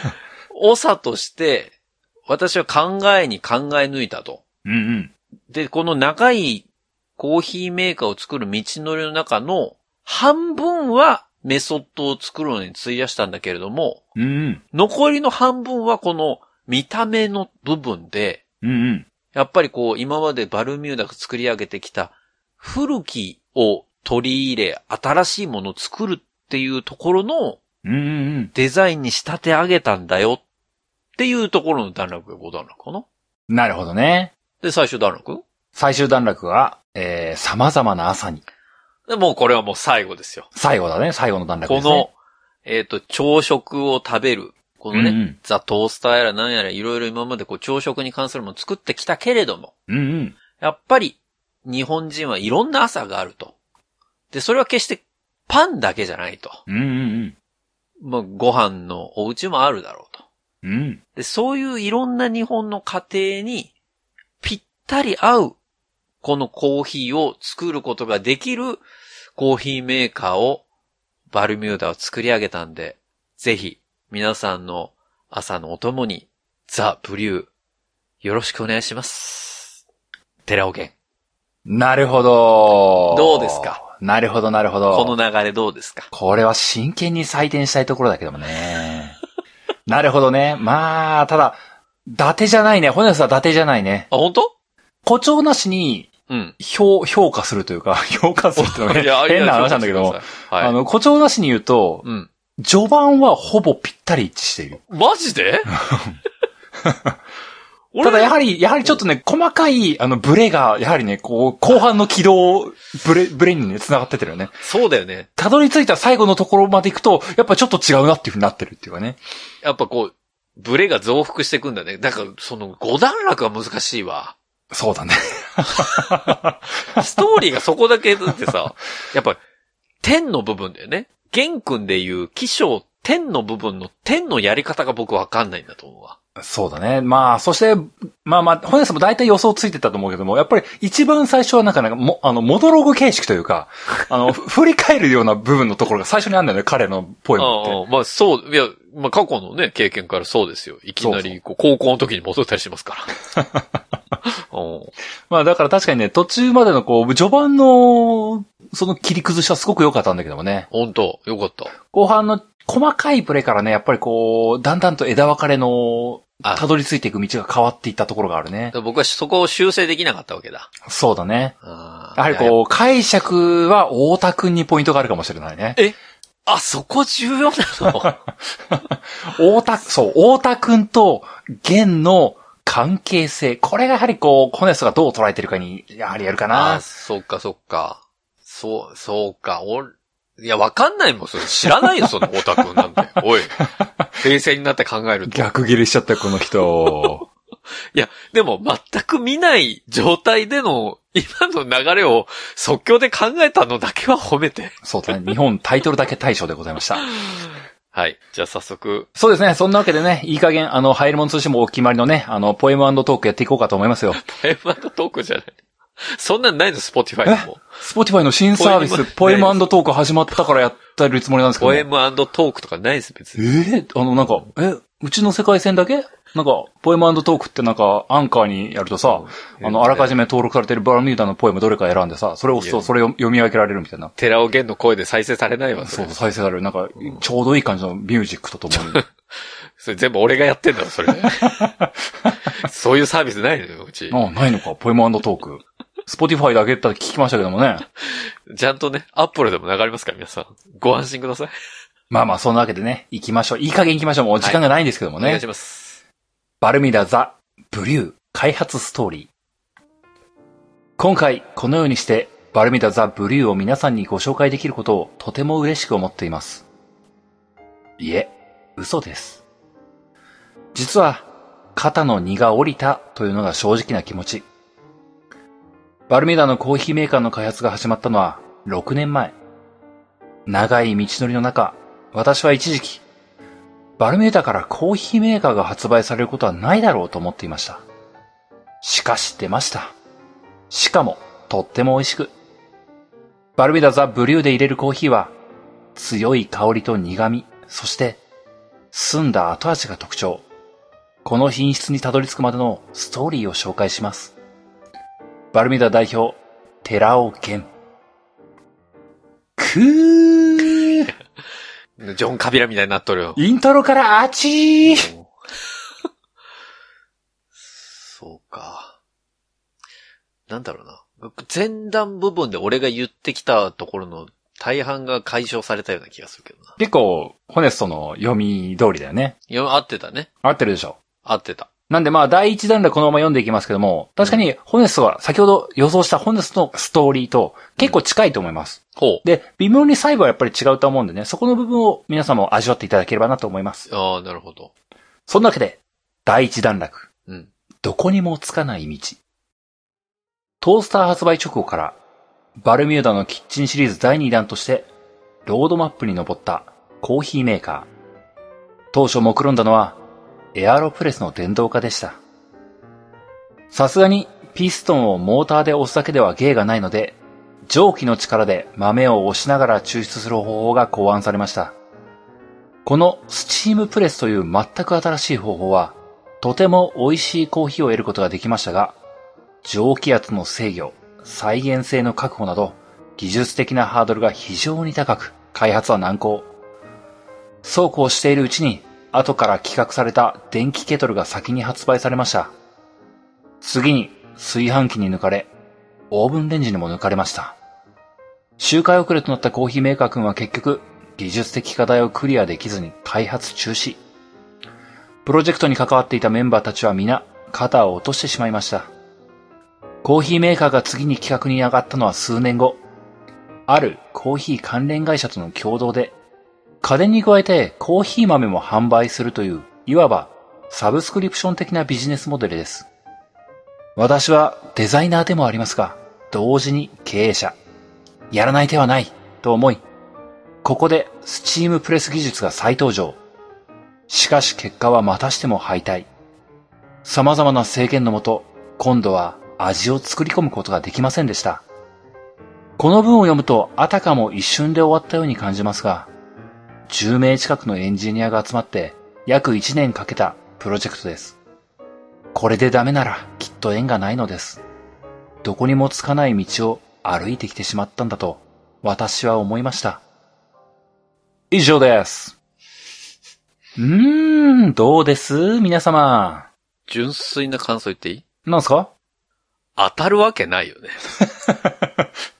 <laughs> 長として、私は考えに考え抜いたと。うんうん。で、この長いコーヒーメーカーを作る道のりの中の半分はメソッドを作るのに費やしたんだけれども、うんうん。残りの半分はこの見た目の部分で、うんうん。やっぱりこう今までバルミューダが作り上げてきた古きを取り入れ新しいものを作るっていうところの。デザインに仕立て上げたんだよっていうところの段落が5段落かななるほどね。で、最終段落？最終段落は、えー、様々な朝に。で、もうこれはもう最後ですよ。最後だね。最後の段落こですね。の、えっ、と、朝食を食べる。このね、うんうんザ・トースターやら何やらいろいろ今までこう朝食に関するものを作ってきたけれども、うんうん。やっぱり日本人はいろんな朝があると。で、それは決してパンだけじゃないと。うんうんまあ、ご飯のお家もあるだろうと。うん。うん。で、そういういろんな日本の家庭にぴったり合うこのコーヒーを作ることができるコーヒーメーカーをバルミューダは作り上げたんで、ぜひ皆さんの朝のお供にザ・ブリューよろしくお願いします。寺尾源。なるほど。どうですか？なるほど、なるほど。この流れどうですか？これは真剣に採点したいところだけどもね。<laughs> なるほどね。まあ、ただ、伊達じゃないね。骨さん伊達じゃないね。あ、本当？誇張なしにうん。評、評価するというか、<laughs> 評価するっていうのはね変な話なんだけども、はい。あの、誇張なしに言うと、うん。序盤はほぼぴったり一致している。マジで？<laughs> ただやはり、やはりちょっとね、細かい、あの、ブレが、やはりね、こう、後半の軌道、ブレ、ブレにね、繋がっててるよね。そうだよね。たどり着いた最後のところまで行くと、やっぱちょっと違うなっていう風になってるっていうかね。やっぱこう、ブレが増幅していくんだね。だから、その5段落は難しいわ。そうだね。<laughs> ストーリーがそこだけだってさ、やっぱ、天の部分だよね。玄君で言う、気象、天の部分の天のやり方が僕わかんないんだと思うわ。そうだね。まあ、そして、まあまあ、本屋さんも大体予想ついてたと思うけども、やっぱり一番最初はなんかなんかも、あの、モノログ形式というか、あの、<laughs> 振り返るような部分のところが最初にあるんだよね、彼のポエムって。ああまあそう、いや、まあ過去のね、経験からそうですよ。いきなり、こう、高校の時に戻ったりしますから。<laughs> うんまあだから確かにね、途中までのこう、序盤の、その切り崩しはすごく良かったんだけどもね。本当よかった。後半の細かいプレイからね、やっぱりこう、だんだんと枝分かれの、あたどり着いていく道が変わっていったところがあるね。僕はそこを修正できなかったわけだ。そうだね。あやはりこう、解釈は大田くんにポイントがあるかもしれないね。あ、そこ重要なの？<laughs> 大田、そう、大田くんと玄の関係性。これがやはりこう、コネスがどう捉えてるかに、やはりやるかあな。そっかそっか。そう、そうか。おいや、わかんないもん、それ。知らないよ、そのオタクなんて。<laughs> おい。冷静になって考えると。逆切れしちゃったよこの人。<laughs> いや、でも全く見ない状態での今の流れを即興で考えたのだけは褒めて。そうだね。日本タイトルだけ大賞でございました。はい。じゃあ早速。そうですね。そんなわけでね、いい加減、あの、入るもの通信もお決まりのね、あの、ポエムトークやっていこうかと思いますよ。<laughs> ポエムトークじゃない。<laughs> そんなんないの、スポティファイでも。スポティファイの新サービス、ポポエムトーク始まったからやってるつもりなんですけど、ね。ポエムトークとかないです、別えに。ーあの、なんか、え、うちの世界線だけ？なんか、ポエムトークってなんか、アンカーにやるとさ、あの、あらかじめ登録されてるバルミューダのポエムどれか選んでさ、それを押すと、それを読み分けられるみたいな。寺尾玄の声で再生されないわ、そう、。再生される。なんか、ちょうどいい感じのミュージックとともに。<laughs> それ全部俺がやってんだろ、それ。<laughs> そういうサービスないのよ、うち。あ、ないのか、ポエムトーク。スポティファイだけって聞きましたけどもね。<laughs> ちゃんとね、アップルでも流れますから、皆さん。ご安心ください。まあまあ、そんなわけでね、行きましょう。いい加減行きましょう。もう時間がないんですけどもね。お願いします。バルミューダザ・ブリュー開発ストーリー。今回、このようにして、バルミダザ・ブリューを皆さんにご紹介できることをとても嬉しく思っています。いえ、嘘です。実は、肩の荷が下りたというのが正直な気持ち。バルミダのコーヒーメーカーの開発が始まったのは6年前。長い道のりの中、私は一時期、バルミューダからコーヒーメーカーが発売されることはないだろうと思っていました。しかし出ました。しかも、とっても美味しく。バルミュダザ・ブリューで入れるコーヒーは、強い香りと苦味、そして、澄んだ後味が特徴。この品質にたどり着くまでのストーリーを紹介します。バルミュダ代表、寺尾健。くージョン・カビラみたいになっとるよ。イントロからあちーそうか。なんだろうな。前段部分で俺が言ってきたところの大半が解消されたような気がするけどな。結構、ホネストの読み通りだよね。いや、合ってたね。合ってるでしょ。合ってた。なんでまあ、第一弾でこのまま読んでいきますけども、確かに、ホネストは先ほど予想したホネストのストーリーと結構近いと思います。ほで、微妙に細部はやっぱり違うと思うんでね、そこの部分を皆さんも味わっていただければなと思います。う。ああ、なるほど。そんなわけで、第一段落。うん。どこにもつかない道。トースター発売直後から、バルミューダのキッチンシリーズ第2弾として、ロードマップに登ったコーヒーメーカー。当初目論んだのは、エアロプレスの電動化でした。さすがに、ピストンをモーターで押すだけでは芸がないので、蒸気の力で豆を押しながら抽出する方法が考案されました。このスチームプレスという全く新しい方法は、とても美味しいコーヒーを得ることができましたが、蒸気圧の制御、再現性の確保など、技術的なハードルが非常に高く、開発は難航。そうこうしているうちに、後から企画された電気ケトルが先に発売されました。次に炊飯器に抜かれ、オーブンレンジにも抜かれました。周回遅れとなったコーヒーメーカー君は結局、技術的課題をクリアできずに開発中止。プロジェクトに関わっていたメンバーたちは皆、肩を落としてしまいました。コーヒーメーカーが次に企画に上がったのは数年後。あるコーヒー関連会社との共同で、家電に加えてコーヒー豆も販売するという、いわばサブスクリプション的なビジネスモデルです。私はデザイナーでもありますが、同時に経営者。やらない手はない、と思い、ここでスチームプレス技術が再登場。しかし結果はまたしても敗退。様々な制限のもと、今度は味を作り込むことができませんでした。この文を読むとあたかも一瞬で終わったように感じますが、10名近くのエンジニアが集まって約1年かけたプロジェクトです。これでダメならきっと縁がないのです。どこにもつかない道を歩いてきてしまったんだと私は思いました。以上です。うーん、どうです？皆様。純粋な感想言っていい？なんすか？当たるわけないよね。<laughs>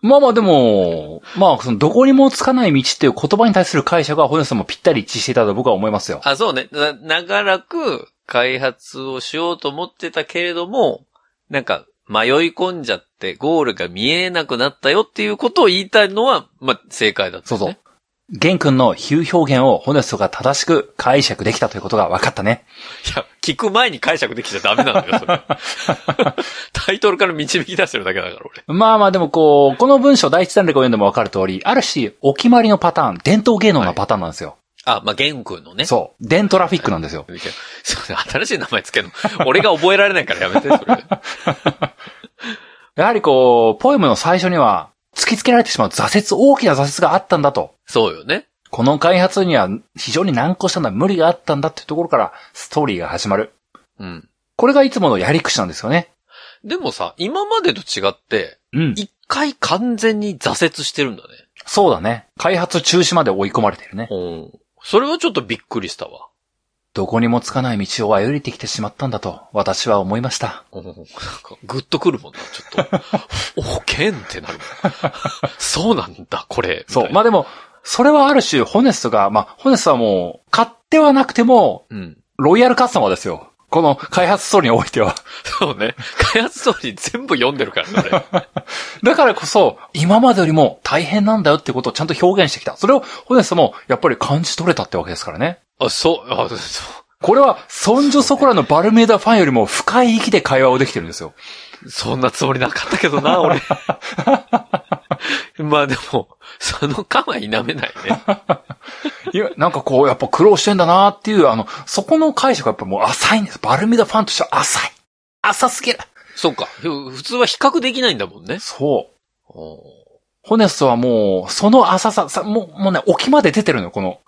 まあまあでも、まあそのどこにもつかない道っていう言葉に対する解釈はホネさんもぴったり一致していたと僕は思いますよ。あ、そうね。な長らく開発をしようと思ってたけれども、なんか迷い込んじゃってゴールが見えなくなったよっていうことを言いたいのは、まあ正解だった、ね。そうそう。ゲン君の比喩表現をホネストが正しく解釈できたということが分かったね。いや、聞く前に解釈できちゃダメなのよ、それ。<laughs> タイトルから導き出してるだけだから、俺。まあまあでもこう、この文章第一弾でこう読んでも分かる通り、あるし、お決まりのパターン、伝統芸能のパターンなんですよ。あ、まあ、ゲン君のね。そう。デントラフィックなんですよ。そうね新しい名前つけるの？俺が覚えられないからやめて、それ。<laughs> やはりこう、ポエムの最初には、突きつけられてしまう挫折、大きな挫折があったんだと。そうよね。この開発には非常に難航したんだ、無理があったんだっていうところからストーリーが始まる。うん。これがいつものやり口なんですよね。でもさ、今までと違って、うん。一回完全に挫折してるんだね。そうだね。開発中止まで追い込まれてるね。うん。それはちょっとびっくりしたわ。どこにもつかない道を歩いてきてしまったんだと、私は思いました。うんなんか、ぐっとくるもんな、ちょっと。<laughs> お、ケンってなる。そうなんだ、これ。そう。まあでも、それはある種、ホネストが、まあ、ホネストはもう、買ってはなくても、うん。ロイヤルカスタマーですよ。この開発ストーリーにおいては。そうね。開発ストーリー全部読んでるからね、俺。<laughs> だからこそ、今までよりも大変なんだよってことをちゃんと表現してきた。それを、ホネストも、やっぱり感じ取れたってわけですからね。あ、そう、あ、そう。これは、ソンジョソコラのバルメーダファンよりも深い域で会話をできてるんですよ。そんなつもりなかったけどな、俺。<laughs> <laughs> まあでも、その感は否めないね。<laughs> いや、なんかこう、やっぱ苦労してんだなっていう、あの、そこの解釈はやっぱもう浅いんです。バルメーダファンとしては浅い。浅すぎる。そうか。ふ普通は比較できないんだもんね。そう。ホネストはもう、その浅さ、さ、もう、もうね、沖まで出てるのよ、この。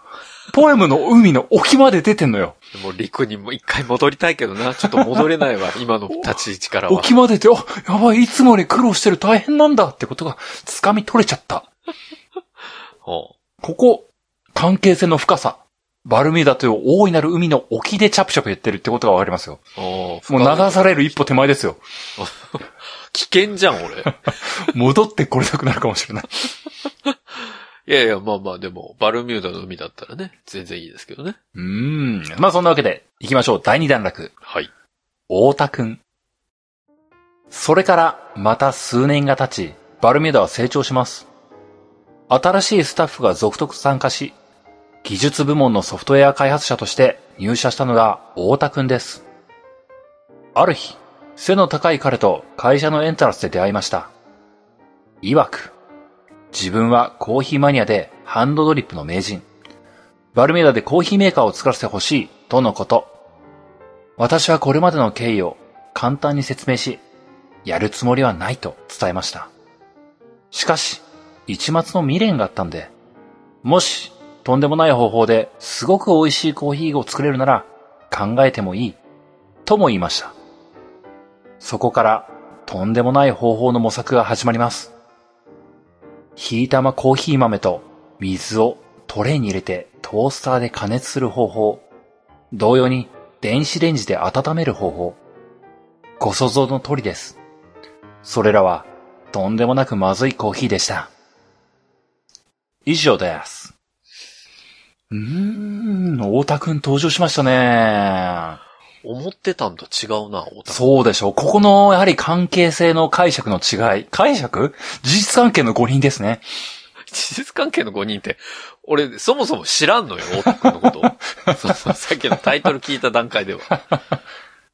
ポエムの海の沖まで出てんのよ。もう陸にも一回戻りたいけどな。ちょっと戻れないわ。<laughs> 今の立ち位置からは。沖まで出て、あ、やばい、いつもより苦労してる大変なんだってことが、掴み取れちゃった。<laughs> ここ、関係性の深さ。バルミューダという大いなる海の沖でチャプチャプ言ってるってことがわかりますよ。もう流される一歩手前ですよ。<laughs> 危険じゃん、俺。戻ってこれなくなるかもしれない。いやいや、まあまあ、でも、バルミューダの海だったらね、全然いいですけどね。うーん。まあそんなわけで、行きましょう。第二段落。はい。太田くん。それから、また数年が経ち、バルミューダは成長します。新しいスタッフが続々参加し、技術部門のソフトウェア開発者として入社したのが太田くんです。ある日、背の高い彼と会社のエントランスで出会いました。曰く、自分はコーヒーマニアでハンドドリップの名人。バルミューダでコーヒーメーカーを作らせてほしい、とのこと。私はこれまでの経緯を簡単に説明し、やるつもりはないと伝えました。しかし、一末の未練があったんで、もし、とんでもない方法ですごく美味しいコーヒーを作れるなら考えてもいい、とも言いました。そこから、とんでもない方法の模索が始まります。ひいたまコーヒー豆と水をトレーに入れてトースターで加熱する方法。同様に電子レンジで温める方法。ご想像の通りです。それらはとんでもなくまずいコーヒーでした。以上です。うーん、太田くん登場しましたね。思ってたんと違うな、太田。そうでしょう。ここの、やはり関係性の解釈の違い。解釈？事実関係の誤認ですね。<laughs> 事実関係の5人って、俺、そもそも知らんのよ、太田君のこと。<laughs> そうそう、さっきのタイトル聞いた段階では。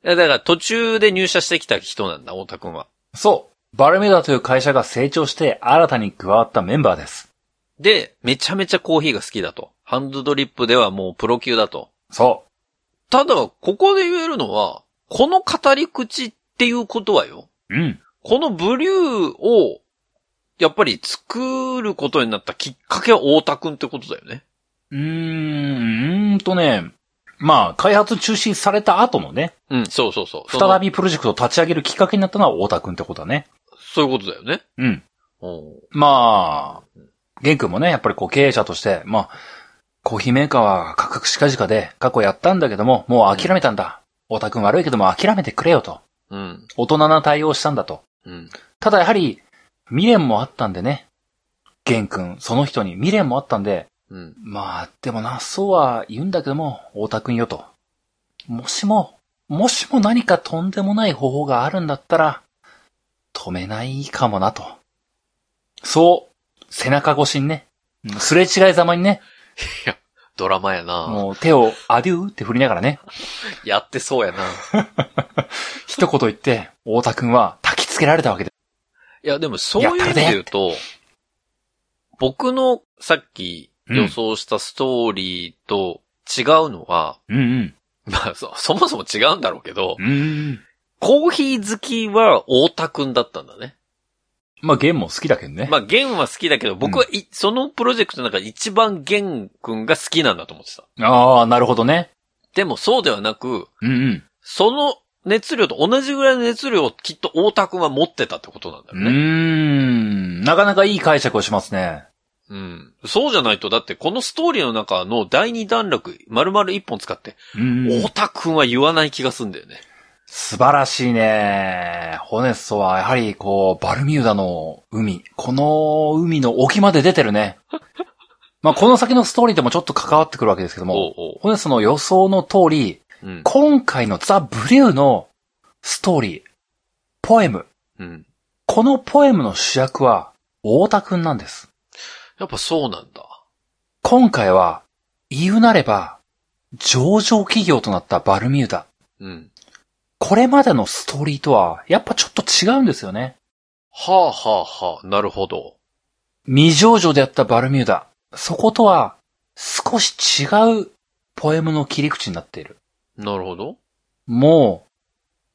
いや、だから途中で入社してきた人なんだ、太田君は。そう。バルメダという会社が成長して新たに加わったメンバーです。で、めちゃめちゃコーヒーが好きだと。ハンドドリップではもうプロ級だと。そただ、ここで言えるのは、この語り口っていうことはよ。う。うん。このブリューを、やっぱり作ることになったきっかけは太田くんってことだよね。うーん、うーんとね。まあ、開発中止された後のね、うん、そうそうそう。再びプロジェクトを立ち上げるきっかけになったのは太田くんってことだね。そういうことだよね。うん。うん。まあ、ゲン君もね、やっぱりこう経営者として、まあ、コーヒーメーカーは価格しかじかで過去やったんだけども、もう諦めたんだ。太田くん悪いけども諦めてくれよと。うん。大人な対応をしたんだと。うん。ただやはり、未練もあったんでね。ゲン君、その人に未練もあったんで、うん。まあ、でもな、そうは言うんだけども、太田くんよと。もしも、もしも何かとんでもない方法があるんだったら、止めないかもなと。そう、背中越しにね、うんすれ違いざまにね、いや、ドラマやなもう手をアデューって振りながらね、やってそうやな <laughs> 一言言って、太田くんは焚きつけられたわけでいや、でもそういう意味で言うと、僕のさっき予想したストーリーと違うのは、うんうん。まあそ、そもそも違うんだろうけど、うんうん。コーヒー好きは太田くんだったんだね。まあ、ゲンも好きだけどね。まあ、ゲンは好きだけど、僕はい、そのプロジェクトの中で一番ゲンくんが好きなんだと思ってた。ああ、なるほどね。でもそうではなく、うんうん。その熱量と同じぐらいの熱量をきっと太田くんは持ってたってことなんだうーよね。ん。なかなかいい解釈をしますね。うん。そうじゃないと、だってこのストーリーの中の第二段落、丸々一本使って、うんうん太田くんは言わない気がすんだよね。素晴らしいね。ホネッソはやはりこう、バルミューダの海。この海の沖まで出てるね。<laughs> まあこの先のストーリーでもちょっと関わってくるわけですけども、おうおうホネッソの予想の通り、うん。今回のザ・ブリューのストーリー、ポエム。うん。このポエムの主役は太田くんなんです。やっぱそうなんだ。今回は、言うなれば、上場企業となったバルミューダ。うん。これまでのストーリーとは、やっぱちょっと違うんですよね。はあはあはあ、なるほど。未上場であったバルミューダ。そことは、少し違うポエムの切り口になっている。なるほど。もう、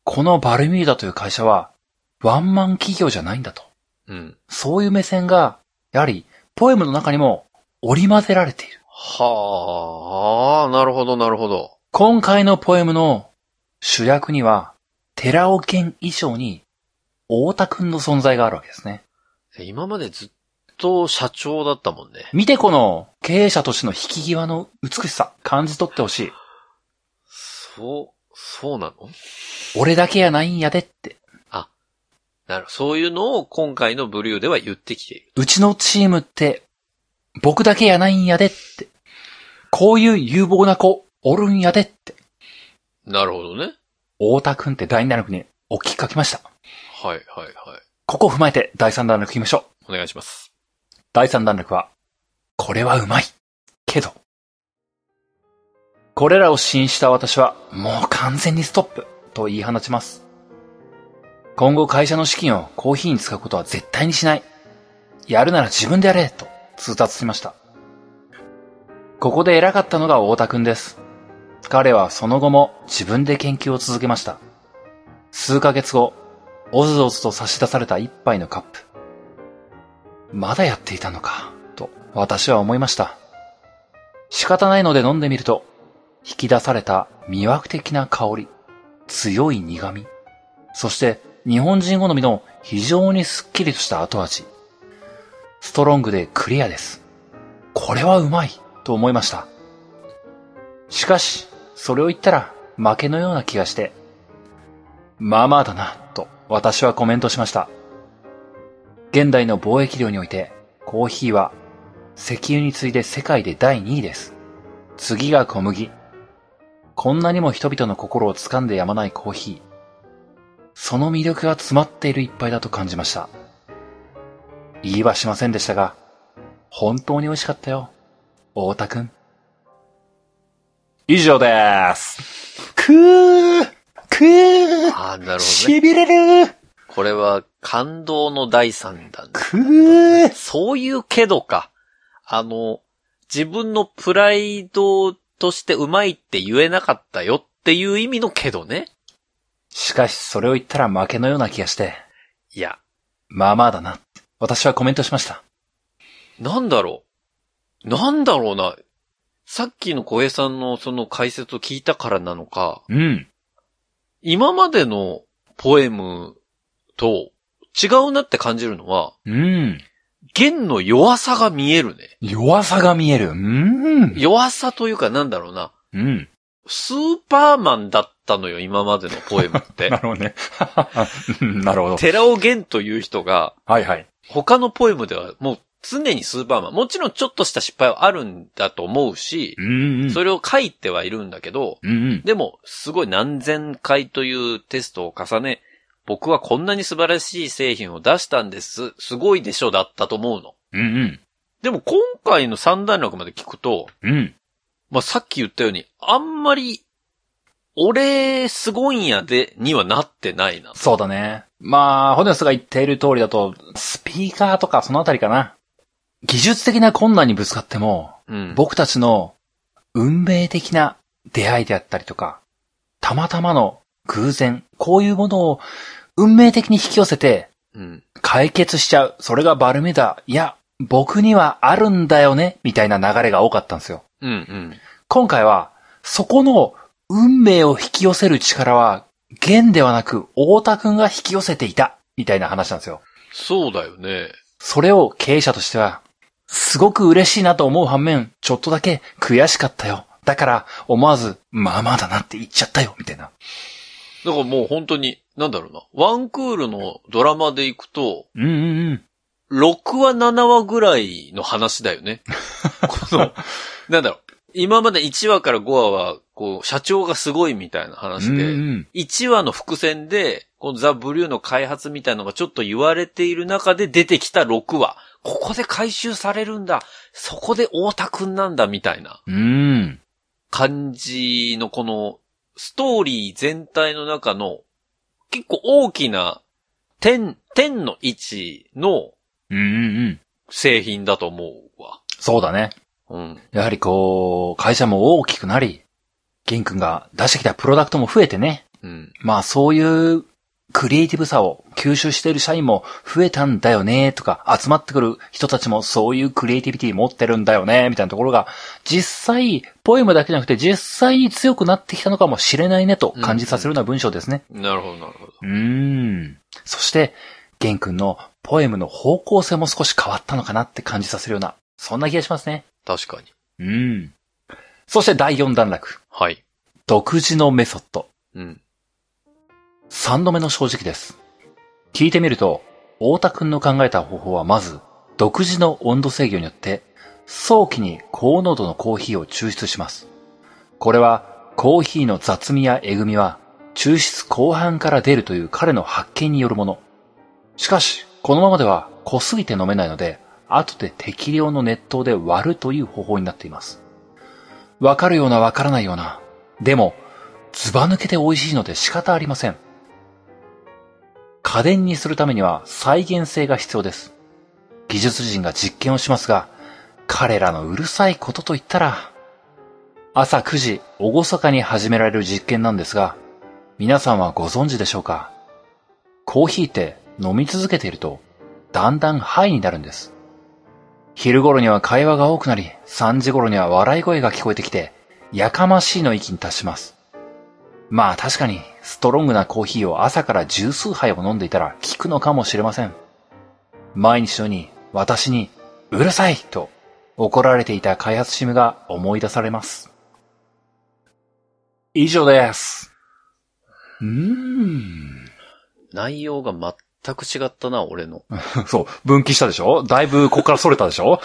このバルミューダという会社は、ワンマン企業じゃないんだと。うん。そういう目線が、やはり、ポエムの中にも織り交ぜられている。はあ、なるほど、なるほど。今回のポエムの主役には、寺尾健以上に、大田くんの存在があるわけですね。今までずっと社長だったもんね。見てこの経営者としての引き際の美しさ、感じ取ってほしい。そう、そうなの？俺だけやないんやでって。なるそういうのを今回のブリューでは言ってきている。うちのチームって、僕だけやないんやでって。こういう有望な子、おるんやでって。なるほどね。大田くんって第2弾力にお聞き書きました。はい、はい、はい。ここを踏まえて第3弾力聞きましょう。お願いします。第3弾力は、これはうまい。けど、これらを信じた私は、もう完全にストップ、と言い放ちます。今後会社の資金をコーヒーに使うことは絶対にしない。やるなら自分でやれ、と通達しました。ここで偉かったのが大田くんです。彼はその後も自分で研究を続けました。数ヶ月後、おずおずと差し出された一杯のカップ。まだやっていたのか、と私は思いました。仕方ないので飲んでみると、引き出された魅惑的な香り、強い苦味、そして日本人好みの非常にスッキリとした後味。ストロングでクリアです。これはうまい、と思いました。しかし、それを言ったら負けのような気がして、まあまあだな、と私はコメントしました。現代の貿易量において、コーヒーは石油に次いで世界で第2位です。次が小麦。こんなにも人々の心を掴んでやまないコーヒー。その魅力が詰まっている一杯だと感じました。言いはしませんでしたが、本当に美味しかったよ。大田くん。以上です。くーくーああ、なるほどね。しびれるこれは感動の第三弾。くーそういうけどか。あの、自分のプライドとしてうまいって言えなかったよっていう意味のけどね。しかし、それを言ったら負けのような気がして、いや、まあまあだな。私はコメントしました。なんだろう。なんだろうな。さっきの小平さんのその解説を聞いたからなのか、うん。今までのポエムと違うなって感じるのは、うん。弦の弱さが見えるね。弱さが見える。うん。弱さというかなんだろうな。うん。スーパーマンだったのよ、今までのポエムって <laughs> な。るほどね。う <laughs> んなるほど。寺尾源という人が、はいはい。他のポエムではもう常にスーパーマン。もちろんちょっとした失敗はあるんだと思うしう、んうん。それを書いてはいるんだけど、うんうん。でも、すごい何千回というテストを重ね、僕はこんなに素晴らしい製品を出したんです。すごいでしょだったと思うの。うんうん。でも今回の三段落まで聞くと、うん。まあ、さっき言ったように、あんまり、俺、すごいんやで、にはなってないな。そうだね。まあ、ホネスが言っている通りだと、スピーカーとかそのあたりかな。技術的な困難にぶつかっても、うん。僕たちの運命的な出会いであったりとか、たまたまの偶然、こういうものを運命的に引き寄せてうん。解決しちゃう。それがバルミューダ。いや、僕にはあるんだよね、みたいな流れが多かったんですよ。うん、うん。今回は、そこの運命を引き寄せる力は、弦ではなく、大田くんが引き寄せていた、みたいな話なんですよ。そうだよね。それを経営者としては、すごく嬉しいなと思う反面、ちょっとだけ悔しかったよ。だから、思わず、まあまあだなって言っちゃったよ、みたいな。だからもう本当に、なんだろうな。ワンクールのドラマで行くと、うんうんうん。6話7話ぐらいの話だよね。<laughs> この、なんだろう。今まで1話から5話は、こう、社長がすごいみたいな話で、うんうん1話の伏線で、このザ・ブリューの開発みたいなのがちょっと言われている中で出てきた6話。ここで回収されるんだ。そこで太田くんなんだ、みたいなうん。感じのこの、ストーリー全体の中の、結構大きな点、点の位置のうんうんうん。製品だと思うわ。そうだね。うん。やはりこう、会社も大きくなり、ゲン君が出してきたプロダクトも増えてね。うん。まあそういうクリエイティブさを吸収している社員も増えたんだよねとか、集まってくる人たちもそういうクリエイティビティ持ってるんだよねみたいなところが、実際、ポエムだけじゃなくて実際に強くなってきたのかもしれないねと感じさせるような文章ですね。なるほど、なるほど。うーん。そして、ゲン君のポエムの方向性も少し変わったのかなって感じさせるような、そんな気がしますね。確かに。うん。そして第4段落。はい。独自のメソッド。うん。3度目の正直です。聞いてみると、太田くんの考えた方法はまず、独自の温度制御によって、早期に高濃度のコーヒーを抽出します。これは、コーヒーの雑味やえぐみは、抽出後半から出るという彼の発見によるもの。しかし、このままでは濃すぎて飲めないので、後で適量の熱湯で割るという方法になっています。わかるようなわからないような。でも、ズバ抜けて美味しいので仕方ありません。家電にするためには再現性が必要です。技術人が実験をしますが、彼らのうるさいことといったら、朝9時、おごそかに始められる実験なんですが、皆さんはご存知でしょうか？コーヒーって飲み続けていると、だんだんハイになるんです。昼頃には会話が多くなり、3時頃には笑い声が聞こえてきて、やかましいの域に達します。まあ確かに、ストロングなコーヒーを朝から十数杯を飲んでいたら効くのかもしれません。毎日のように私にうるさいと怒られていた開発チームが思い出されます。以上です。うーん。内容が全く違ったな、俺の。<laughs> そう、分岐したでしょ？だいぶここから逸れたでしょ？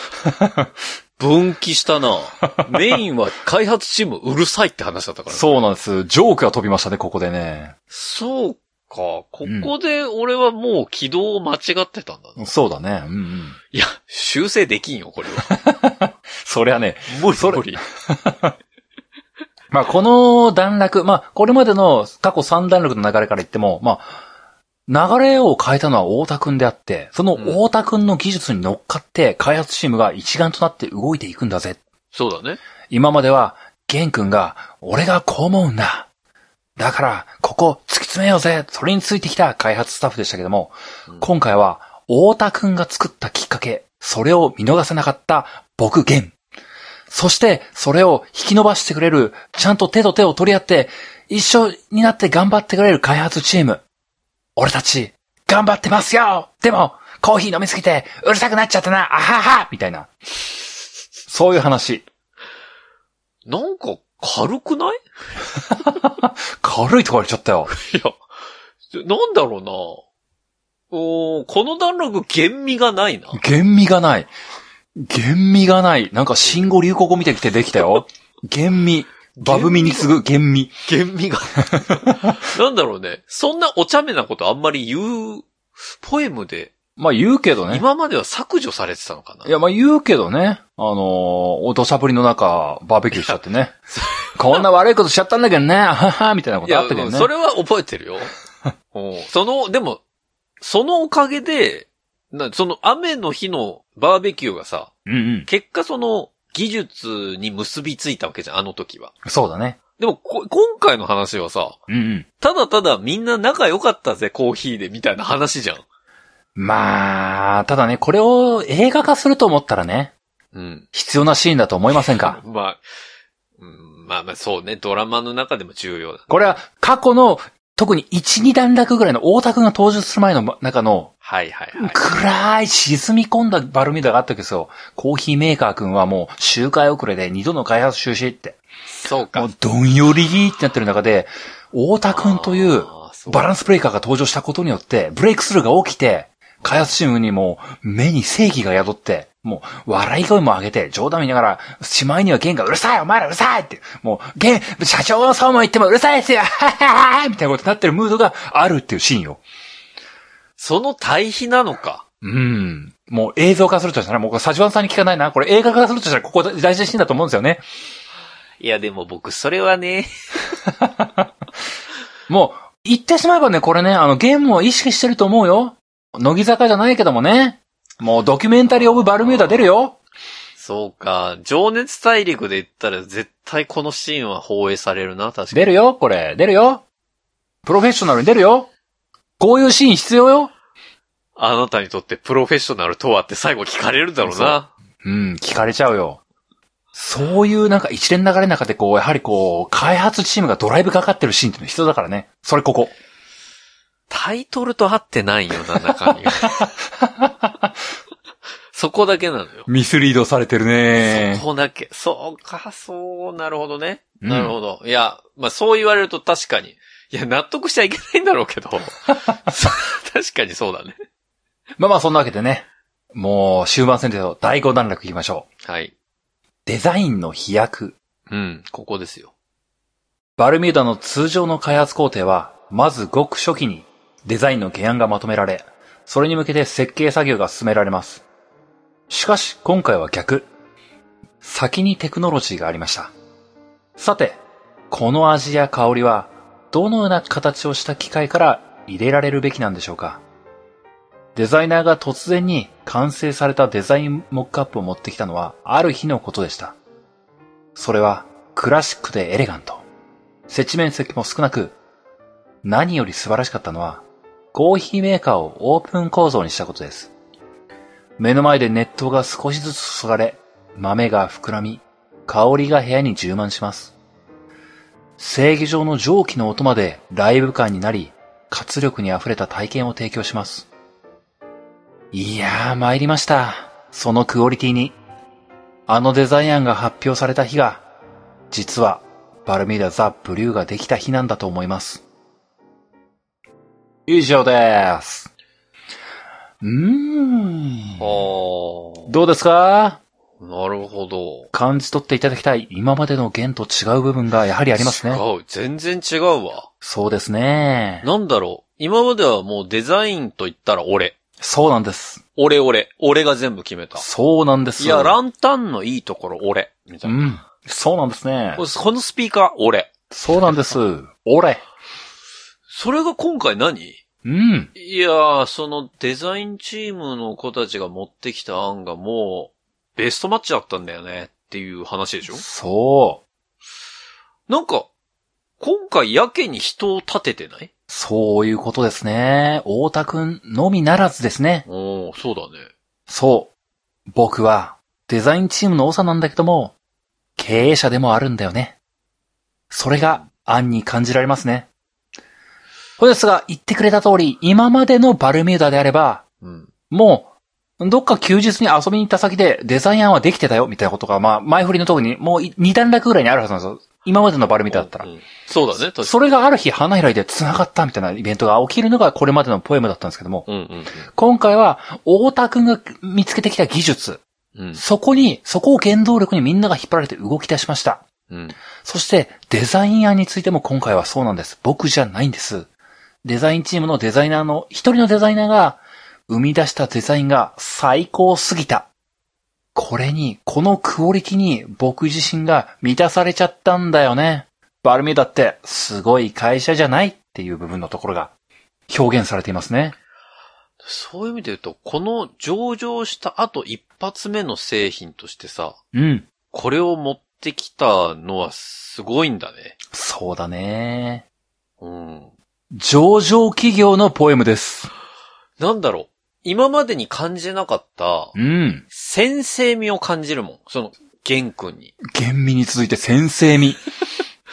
<laughs> 分岐したな。<laughs> メインは開発チームうるさいって話だったから、ね。そうなんです。ジョークが飛びましたね、ここでね。そうか。ここで俺はもう軌道を間違ってたんだな。そうだね。うんうん。いや、修正できんよ、これは。<laughs> そりゃね、無理無理。<laughs> まあ、この段落、まあ、これまでの過去3段落の流れから言っても、まあ、流れを変えたのは太田くんであって、その太田くんの技術に乗っかって開発チームが一丸となって動いていくんだぜ。そうだね。今までは、玄くんが、俺がこう思うんだ。だから、ここ突き詰めようぜ。それについてきた開発スタッフでしたけども、うん今回は、太田くんが作ったきっかけ、それを見逃せなかった僕玄。そして、それを引き伸ばしてくれる、ちゃんと手と手を取り合って、一緒になって頑張ってくれる開発チーム。俺たち、頑張ってますよでも、コーヒー飲みすぎて、うるさくなっちゃったなあははみたいな。そういう話。なんか、軽くない？<laughs> 軽いとこ言われちゃったよ。いや、なんだろうな。おーこの段落、厳味がないな。厳味がない。厳味がない。なんか、新語・流行語見てきてできたよ。厳味。バブミに次ぐ厳味。厳味が。<laughs> なんだろうね。そんなお茶目なことあんまり言う、ポエムで、まあ言うけどね。今までは削除されてたのかないや、まあ言うけどね。あのー、お土砂降りの中、バーベキューしちゃってね。<laughs> こんな悪いことしちゃったんだけどね、あはは、みたいなことあったけどね。それは覚えてるよ。<laughs> うんその、でも、そのおかげで、なその雨の日のバーベキューがさ、うんうん。結果その技術に結びついたわけじゃん、あの時は。そうだね。でもこ、今回の話はさ、うんうん。ただただみんな仲良かったぜ、コーヒーで、みたいな話じゃん。まあ、ただね、これを映画化すると思ったらね、うん。必要なシーンだと思いませんか？<laughs> まあ、うん、まあまあそうね、ドラマの中でも重要だ。これは過去の、特に1、2段落ぐらいの大田くんが登場する前の中のはいはいはい。暗い沈み込んだバルミューダがあったわけですよ。コーヒーメーカー君はもう周回遅れで二度の開発中止って。そうかもう。どんよりってなってる中で、太田君というバランスブレーカーが登場したことによって、ブレイクスルーが起きて、開発チームにもう目に正義が宿って、もう笑い声も上げて、冗談見ながら、しまいにはゲンがうるさいお前らうるさいって、もう、ゲン、社長のそうも言ってもうるさいですよはははみたいなことになってるムードがあるっていうシーンよ。その対比なのか。うん。もう映像化するとしたら、もうサジワンさんに聞かないな。これ映画化するとしたら、ここ大事なシーンだと思うんですよね。いやでも僕、それはね、<laughs> もう、言ってしまえばね、これね、あの、ゲームを意識してると思うよ。乃木坂じゃないけどもね。もう、ドキュメンタリーオブバルミューダ出るよ。そうか、情熱大陸で言ったら絶対このシーンは放映されるな、確かに。出るよ、これ。出るよ。プロフェッショナルに出るよこういうシーン必要よあなたにとってプロフェッショナルとはって最後聞かれるだろうな。うん、聞かれちゃうよ。そういうなんか一連流れの中でこう、やはりこう、開発チームがドライブかかってるシーンっていうの必要だからね。それここ。タイトルと合ってないよな、中身が。<laughs> そこだけなのよ。ミスリードされてるねそこだけ。そうか、そう、なるほどね。うんなるほど。いや、まあそう言われると確かに。いや、納得しちゃいけないんだろうけど。<laughs> 確かにそうだね。まあまあそんなわけでね。もう終盤戦での第5段落いきましょう。はい。デザインの飛躍。うん、ここですよ。バルミューダの通常の開発工程は、まずごく初期にデザインの原案がまとめられ、それに向けて設計作業が進められます。しかし、今回は逆。先にテクノロジーがありました。さて、この味や香りは、どのような形をした機械から入れられるべきなんでしょうかデザイナーが突然に完成されたデザインモックアップを持ってきたのは、ある日のことでした。それは、クラシックでエレガント。接地面積も少なく、何より素晴らしかったのは、コーヒーメーカーをオープン構造にしたことです。目の前で熱湯が少しずつ注がれ、豆が膨らみ、香りが部屋に充満します。正義上の蒸気の音までライブ感になり、活力に溢れた体験を提供します。いやー、参りました。そのクオリティに。あのデザイン案が発表された日が、実は、バルミューダザ・ブリューができた日なんだと思います。以上です。うーん。あどうですか？あ、なるほど。感じ取っていただきたい今までの弦と違う部分がやはりありますね。違う。全然違うわ。そうですね。なんだろう。今まではもうデザインと言ったら俺。そうなんです。俺俺。俺が全部決めた。そうなんです。いや、ランタンのいいところ俺。みたいな。うん。そうなんですねこのスピーカー俺。そうなんです。俺。それが今回何？うん。いやー、そのデザインチームの子たちが持ってきた案がもう、ベストマッチだったんだよねっていう話でしょ？そなんか、今回やけに人を立ててない？うそういうことですね。太田くんのみならずですね。おー、そうだね。そう。僕は、デザインチームの長なんだけども、経営者でもあるんだよね。それが、案に感じられますね。ほですが、言ってくれた通り、今までのバルミューダであれば、うん。もう、どっか休日に遊びに行った先でデザイン案はできてたよ、みたいなことが、まあ、前振りのとこに、もう2段落ぐらいにあるはずなんですよ。今までのバルミューダだったらう。んそうだね、確かに。それがある日花開いて繋がったみたいなイベントが起きるのがこれまでのポエムだったんですけども、うんうん今回は、太田くんが見つけてきた技術、うん。うん。そこに、そこを原動力にみんなが引っ張られて動き出しました。うん。そして、デザイン案についても今回はそうなんです。僕じゃないんです。デザインチームのデザイナーの、一人のデザイナーが、生み出したデザインが最高すぎた。これに、このクオリティに僕自身が満たされちゃったんだよね。バルミューダって、すごい会社じゃないっていう部分のところが表現されていますね。そういう意味で言うと、この上場した後一発目の製品としてさ、うん。これを持ってきたのはすごいんだね。そうだね。うん。上場企業のポエムです。なんだろう。今までに感じなかった、うん。先生味を感じるもん。その、玄君に。厳味に続いて先生味。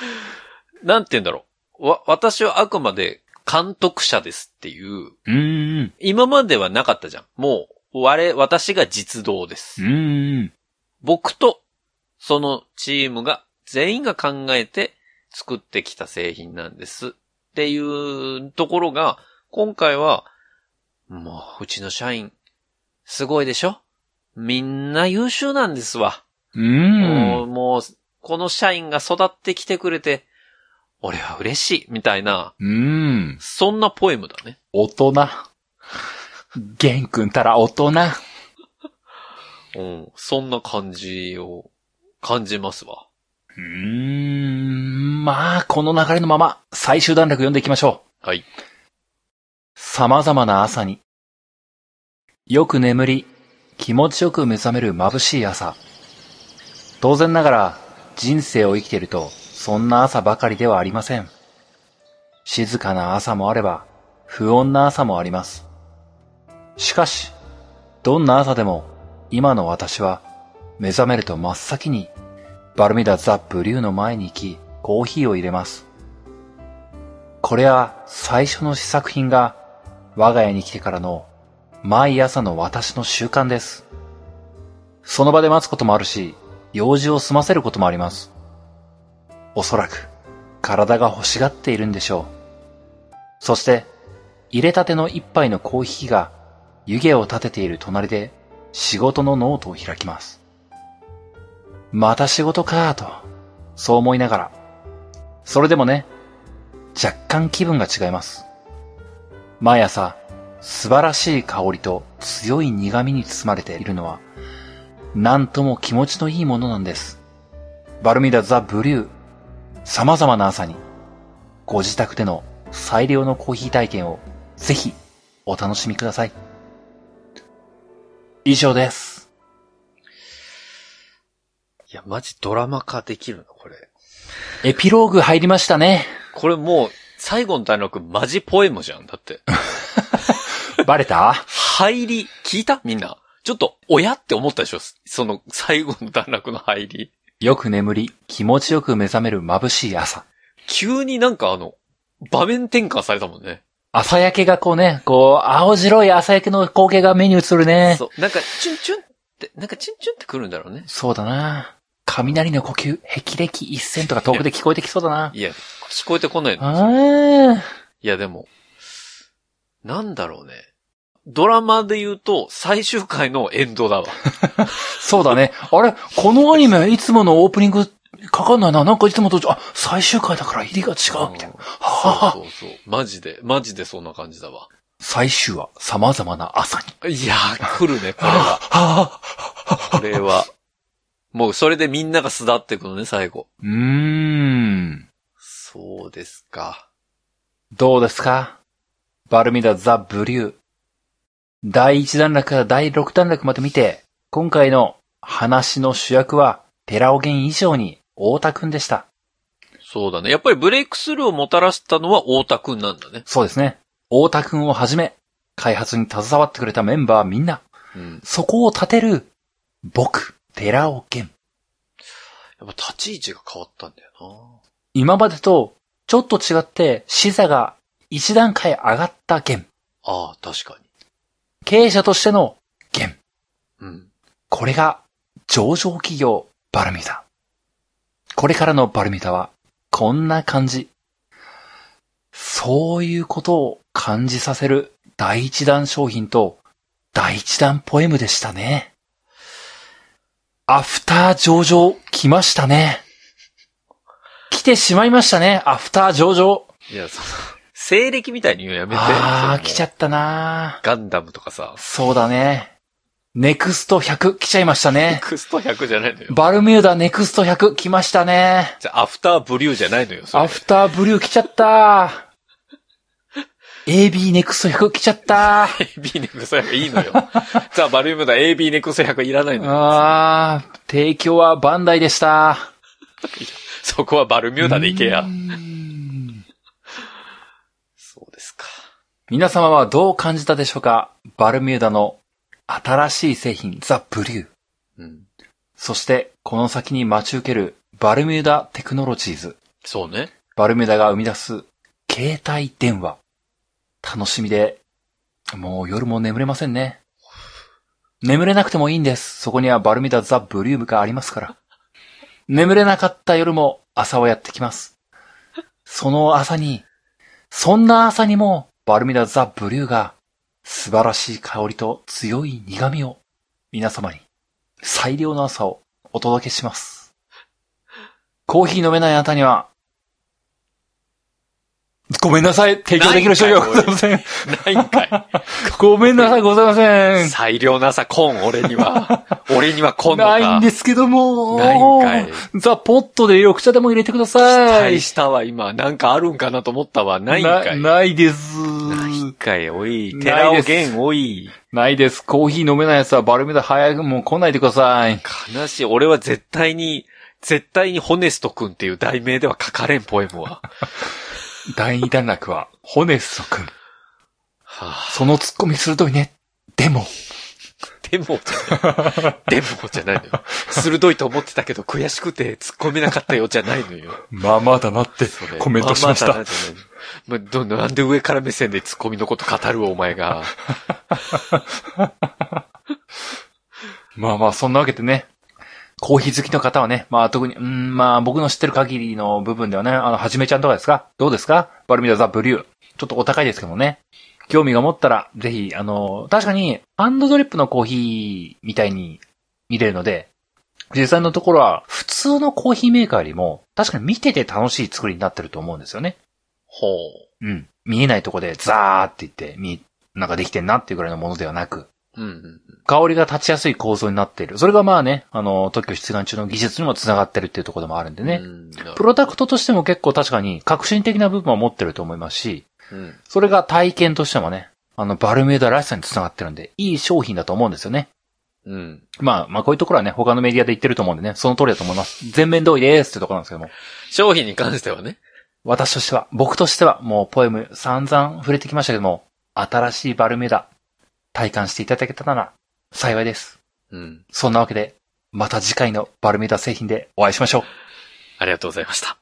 <laughs> なんて言うんだろう。わ、私はあくまで監督者ですっていう、うん。今まではなかったじゃん。もう、我、私が実動です。うん。僕と、そのチームが、全員が考えて作ってきた製品なんです。っていうところが、今回は、もう、うちの社員、すごいでしょ？みんな優秀なんですわ。う。もうんもう、この社員が育ってきてくれて、俺は嬉しい、みたいな、うん。そんなポエムだね。大人。玄君たら大人。うん。そんな感じを感じますわ。うーん。まあ、この流れのまま、最終段落読んでいきましょう。はい。様々な朝に。よく眠り、気持ちよく目覚める眩しい朝。当然ながら、人生を生きていると、そんな朝ばかりではありません。静かな朝もあれば、不穏な朝もあります。しかし、どんな朝でも、今の私は、目覚めると真っ先に、バルミダザ・ブリューの前に行き、コーヒーを入れます。これは最初の試作品が、我が家に来てからの、毎朝の私の習慣です。その場で待つこともあるし、用事を済ませることもあります。おそらく、体が欲しがっているんでしょう。そして、淹れたての一杯のコーヒーが湯気を立てている隣で仕事のノートを開きます。また仕事かと、そう思いながら。それでもね、若干気分が違います。毎朝、素晴らしい香りと強い苦味に包まれているのは、なんとも気持ちのいいものなんです。バルミューダザ・ブリュー、様々な朝に、ご自宅での最良のコーヒー体験をぜひお楽しみください。以上です。いや、マジドラマ化できるの？これ。エピローグ入りましたね。これもう、最後の段落マジポエムじゃん。だって。<laughs> バレた？入り、聞いた？みんな。ちょっと、親って思ったでしょ？その最後の段落の入り。よく眠り、気持ちよく目覚める眩しい朝。急になんかあの、場面転換されたもんね。朝焼けがこうね、こう、青白い朝焼けの光景が目に映るね。そう。なんか、チュンチュンって、なんかチュンチュンってくるんだろうね。そうだな。雷の呼吸、霹靂一閃とか遠くで聞こえてきそうだな。いや、聞こえてこないの。いや、でも、なんだろうね。ドラマで言うと、最終回のエンドだわ。<laughs> そうだね。あれ？このアニメ、いつものオープニングかかんないな。なんかいつもと、あ、最終回だから入りが違う、みたいな。はそうそうそう。マジで、マジでそんな感じだわ。最終話、様々な朝に。いやー、来るね、これは。はこれは。もうそれでみんなが巣立っていくのね、最後。うーん。そうですか。どうですか？バルミダザ・ブリュー。第1段落から第6段落まで見て、今回の話の主役は、ペラオゲン以上に、太田くんでした。そうだね。やっぱりブレイクスルーをもたらしたのは太田くんなんだね。そうですね。太田くんをはじめ、開発に携わってくれたメンバーみんな、うん。そこを立てる、僕、ペラオゲン。やっぱ立ち位置が変わったんだよ今までと、ちょっと違って、視座が一段階上がったゲン。な。ああ、確かに。経営者としてのゲン。うん。これが上場企業バルミュダ。これからのバルミュダはこんな感じ。そういうことを感じさせる第一弾商品と第一弾ポエムでしたね。アフター上場来ましたね。来てしまいましたね。アフター上場。いや、その、西暦みたいに言うのやめて。ああ、来ちゃっったなガンダムとかさ。そうだね。ネクスト100来ちゃいましたね。クスト100じゃないのよ。バルミューダネクスト100来ましたね。じゃあ、アフターブリューじゃないのよ、それアフターブリュー来ちゃった。AB ネクスト100来ちゃった。AB ネクスト100いいのよ。<laughs> さあ、バルミューダ AB ネクスト100いらないのよ。あー、提供はバンダイでした。<laughs> そこはバルミューダで行けやそうですか。皆様はどう感じたでしょうか？バルミューダの新しい製品、ザ・ブリュー。うん。そして、この先に待ち受けるバルミューダテクノロジーズ。そうね。バルミューダが生み出す携帯電話。楽しみで、もう夜も眠れませんね。眠れなくてもいいんです。そこにはバルミダザ・ブリュームがありますから。眠れなかった夜も朝はやってきます。その朝に、そんな朝にもバルミダザ・ブリューが素晴らしい香りと強い苦味を皆様に最良の朝をお届けします。コーヒー飲めないあなたには、ごめんなさい。提供できる商品はございません。ないんかい。<laughs> ごめんなさい、ございません。最良なさ、コン、俺には。俺にはコンのか。ないんですけども。ないんかい。ザ・ポットで緑茶でも入れてくだ期さい待。したわ、今。なんかあるんかなと思ったわ。ないんかい。なないです。ないんかい、おい。寺尾です源、おい。ないです。コーヒー飲めないやつはバルミューダ早くもう来ないでください。悲しい。俺は絶対に、絶対にホネスト君っていう題名では書かれん、ポエムは。第二段落は、ホネスト君。はあ、そのツッコミ鋭いね。でも、でもじゃない。でもじゃないのよ。鋭いと思ってたけど悔しくて突っ込めなかったよじゃないのよ。まあまだなってコメントしました。まあまあだなじゃないまあ、どんなんで上から目線で突っ込みのこと語るお前が。<laughs> まあまあ、そんなわけでね。コーヒー好きの方はね、まあ特に、うん、まあ僕の知ってる限りの部分ではね、あの、はじめちゃんとかですか？どうですか？バルミューダザ・ブリュー。ちょっとお高いですけどね。興味が持ったら、ぜひ、あの、確かに、ハンドドリップのコーヒーみたいに見れるので、実際のところは、普通のコーヒーメーカーよりも、確かに見てて楽しい作りになってると思うんですよね。ほう。うん。見えないとこでザーって言って、み、なんかできてんなっていうぐらいのものではなく、うんうん香りが立ちやすい構造になっている。それがまあね、あの、特許出願中の技術にも繋がってるっていうところでもあるんでうん。ね。プロダクトとしても結構確かに革新的な部分は持ってると思いますし、うん。それが体験としてもね、あの、バルミューダらしさに繋がってるんで、いい商品だと思うんですよね。うん。まあ、まあこういうところはね、他のメディアで言ってると思うんでね、その通りだと思います。全面同意ですってところなんですけども。商品に関してはね。私としては、僕としては、もうポエム散々触れてきましたけども、新しいバルミューダ、体感していただけたなら幸いです。うん。そんなわけで、また次回のバルミューダ製品でお会いしましょう。ありがとうございました。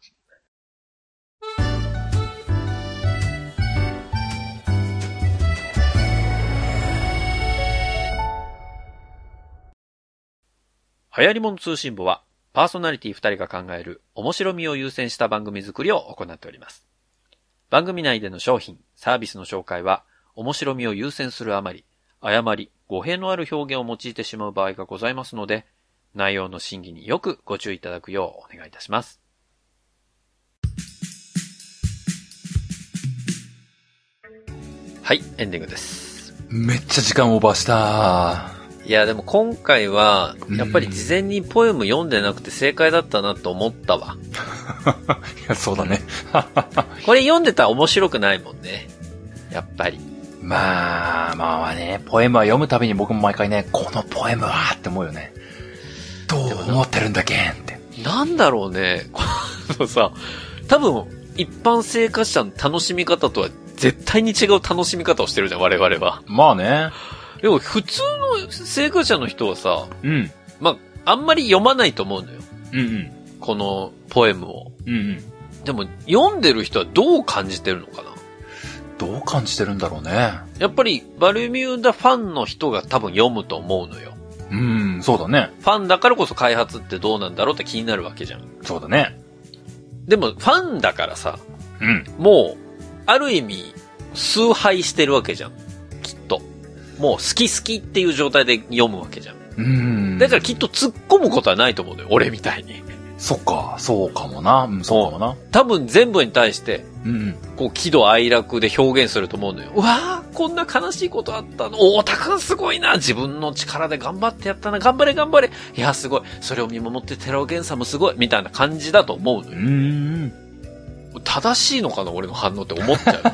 流行り物通信簿は、パーソナリティ2人が考える面白みを優先した番組作りを行っております。番組内での商品、サービスの紹介は、面白みを優先するあまり、誤り、語弊のある表現を用いてしまう場合がございますので、内容の審議によくご注意いただくようお願いいたします。はい、エンディングです。めっちゃ時間オーバーした。いや、でも今回は、やっぱり事前にポエム読んでなくて正解だったなと思ったわ。<laughs> いや、そうだね。<laughs> これ読んでたら面白くないもんね。やっぱり。まあ、まあね、ポエムは読むたびに僕も毎回ね、このポエムはって思うよね。どう思ってるんだけんって。なんだろうね。このさ、多分、一般生活者の楽しみ方とは絶対に違う楽しみ方をしてるじゃん、我々は。まあね。でも普通の生活者の人はさ、うん。まあ、あんまり読まないと思うのよ。うんうん。このポエムを。うんうん。でも、読んでる人はどう感じてるのかなどう感じてるんだろうね。やっぱり、バルミューダファンの人が多分読むと思うのよ。うん、そうだね。ファンだからこそ開発ってどうなんだろうって気になるわけじゃん。そうだね。でも、ファンだからさ、うん。もう、ある意味、崇拝してるわけじゃん。きっと。もう好き好きっていう状態で読むわけじゃん。うん。だからきっと突っ込むことはないと思うのよ。俺みたいに。そっか、そうかもな。うん、そうかもな。多分全部に対して、うん。こう、喜怒哀楽で表現すると思うのよ。うわーこんな悲しいことあったの。大田くんすごいな。自分の力で頑張ってやったな。頑張れ頑張れ。いや、すごい。それを見守って寺尾源さんもすごい。みたいな感じだと思うのうよ。ん。正しいのかな俺の反応って思っちゃうよね。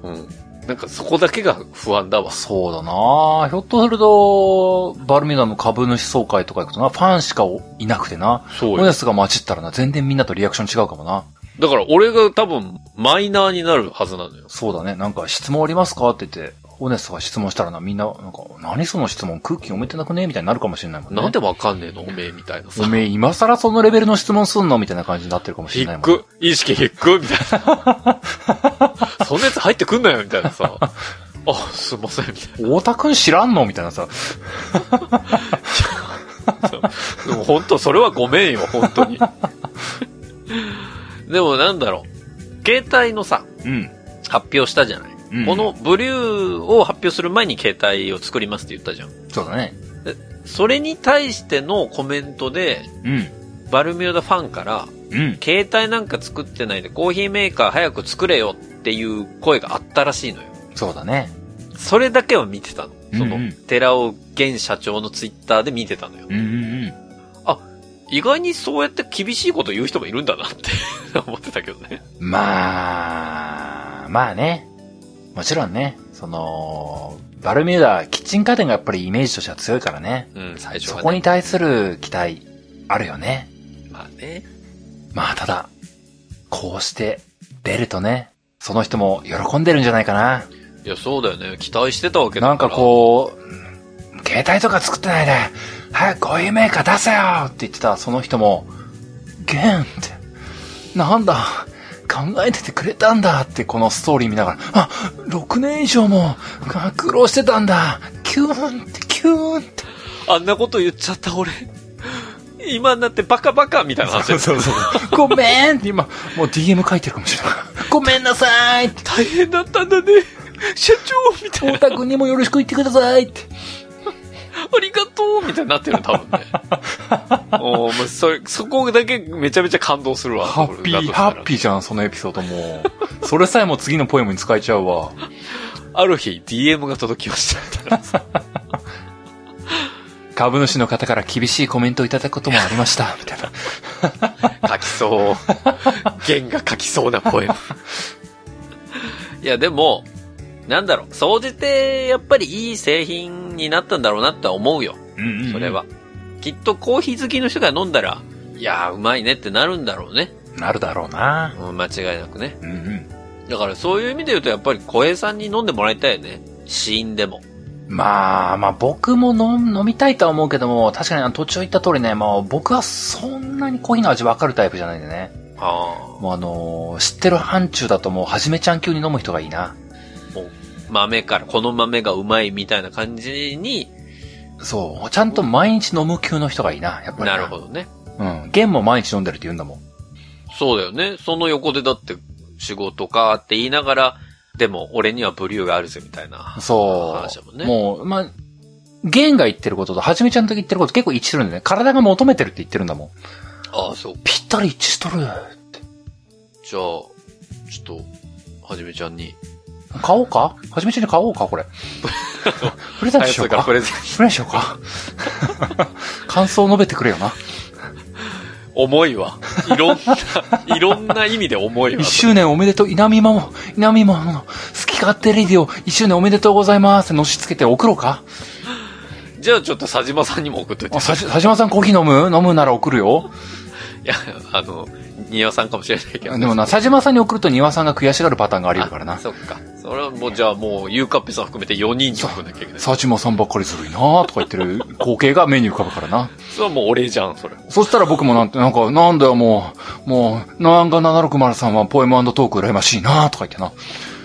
<laughs> うん。なんかそこだけが不安だわ。そうだなひょっとすると、バルミューダの株主総会とか行くとな、ファンしかいなくてな。そうホネスが混じったらな、全然みんなとリアクション違うかもな。だから俺が多分マイナーになるはずなのよ。そうだね。なんか質問ありますか？って言って、ホネスが質問したらな、みんな、なんか、何その質問空気読めてなくね？みたいになるかもしれないもんね。なんでわかんねえの？おめえみたいなさ。おめえ今更そのレベルの質問すんの？みたいな感じになってるかもしれないもん。低っ意識低っみたいな。<laughs> そんなやつ入ってくんなよみたいなさ。あ、すいません、みたい太田くん知らんの？みたいなさ。<laughs> な。でも本当、それはごめんよ、本当に。でもなんだろう。携帯のさ、うん。発表したじゃない。うんこのブリューを発表する前に携帯を作りますって言ったじゃん。そうだね。それに対してのコメントで、うん。バルミューダファンから、うん。携帯なんか作ってないでコーヒーメーカー早く作れよっていう声があったらしいのよ。そうだね。それだけは見てたの。そのうんうん、寺尾現社長のツイッターで見てたのよ。うんうんうん。意外にそうやって厳しいこと言う人もいるんだなって <laughs> 思ってたけどね。まあ、まあね。もちろんね、その、バルミューダ、キッチン家電がやっぱりイメージとしては強いからね。うん、最初はね。そこに対する期待、あるよね。まあね。まあ、ただ、こうして出るとね、その人も喜んでるんじゃないかな。いや、そうだよね。期待してたわけだから。なんかこう、携帯とか作ってないで、早くこういうメーカー出せよって言ってたその人も、ゲンって、なんだ、考えててくれたんだってこのストーリー見ながら、あ、6年以上も苦労してたんだ。キューンって、キューンって。あんなこと言っちゃった俺。今になってバカバカみたいな話です。そうそう。ごめんって今、もう DM 書いてるかもしれない。ごめんなさいって。大変だったんだね。社長みたいな。太田君にもよろしく言ってくださいって。ありがとうみたいになってる多分ね。<laughs> おーもうそれ、そこだけめちゃめちゃ感動するわ。ハッピー、ハッピーじゃん、そのエピソードも。それさえも次のポエムに使えちゃうわ。ある日、DM が届きました。<laughs> 株主の方から厳しいコメントをいただくこともありました。みたいな。書きそう。<laughs> 弦が書きそうなポエム。いや、でも、なんだろう、総じて、やっぱりいい製品になったんだろうなって思うよ。それは。。きっとコーヒー好きの人が飲んだら、いやー、うまいねってなるんだろうね。なるだろうな。うん間違いなくね。うんうん。だからそういう意味で言うと、やっぱり小平さんに飲んでもらいたいよね。死因でも。まあ、まあ僕も飲飲みたいとは思うけども、確かに途中言った通りね、まあ僕はそんなにコーヒーの味わかるタイプじゃないんでね。ああ。もうあのー知ってる範疇だともうはじめちゃん級に飲む人がいいな。豆から、この豆がうまいみたいな感じにそう。ちゃんと毎日飲む級の人がいいな、やっぱりなるほどね。ど。うん。ゲンも毎日飲んでるって言うんだもん。そうだよね。その横でだって仕事かって言いながら、でも俺にはブリューがあるぜみたいなそう。話だもんね。もう、まあ、ゲンが言ってることと、はじめちゃんと言ってること結構一致するんだよね。体が求めてるって言ってるんだもん。ああ、そう。ぴったり一致しとる。じゃあ、ちょっと、はじめちゃんに。買おうか？はじめちゃんに買おうかこれ。<laughs> プレゼントしようか？プレゼントしようか？感想を述べてくれよな。重いわ。いろんな、いろんな意味で重いわ一。周年おめでとう、稲見まも、稲見まもの、好き勝手レディオ、一周年おめでとうございますってのしつけて送ろうか？じゃあちょっと佐島さんにも送っといて。佐島さんコーヒー飲む？飲むなら送るよ。いや、あの、庭さんかもしれないけど。でもな、佐島さんに送ると庭さんが悔しがるパターンがあり得るからな。あそっか。それはもう、じゃあもう、ゆうかっぺさん含めて4人に送んなきゃいけない。佐島さんばっかりずるいなとか言ってる光景が目に浮かぶからな。それはもう俺じゃん、それ。そしたら僕もなんて、なんか、なんだよもう、もう、なんか760さんはポエムトーク羨ましいなとか言ってな。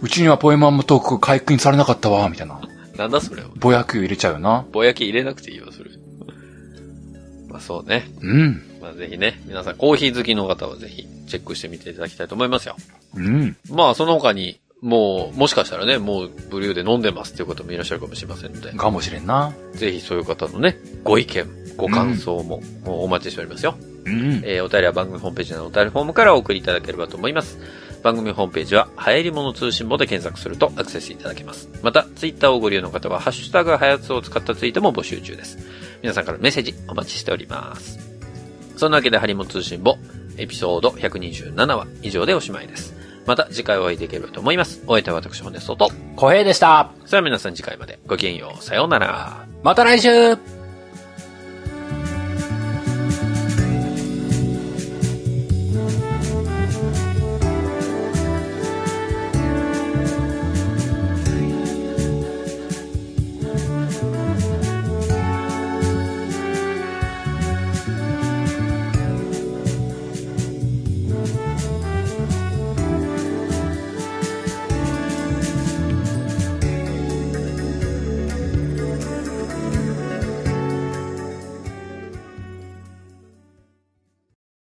うちにはポエムトーク解禁されなかったわ、みたいな。なんだそれは。ぼやきを入れちゃうよな。ぼやき入れなくていいよ、それ。まあそうね。うん。まあぜひね、皆さんコーヒー好きの方はぜひチェックしてみていただきたいと思いますよ。うん。まあその他に、もう、もしかしたらね、もうブリューで飲んでますっていう方もいらっしゃるかもしれませんので、かもしれんな。ぜひそういう方のね、ご意見、ご感想もお待ちしておりますよ。うん。えーお便りは番組ホームページのお便りフォームからお送りいただければと思います。番組ホームページは、流行り物通信簿で検索するとアクセスいただけます。また、ツイッターをご利用の方は、ハッシュタグはやつを使ったツイートも募集中です。皆さんからのメッセージお待ちしております。そんなわけで、ハリモン通信簿、エピソード127話以上でおしまいです。また次回お会いできればと思います。お相手は私、ホネストと。小平でした。それでは皆さん次回までごきげんよう。さようなら。また来週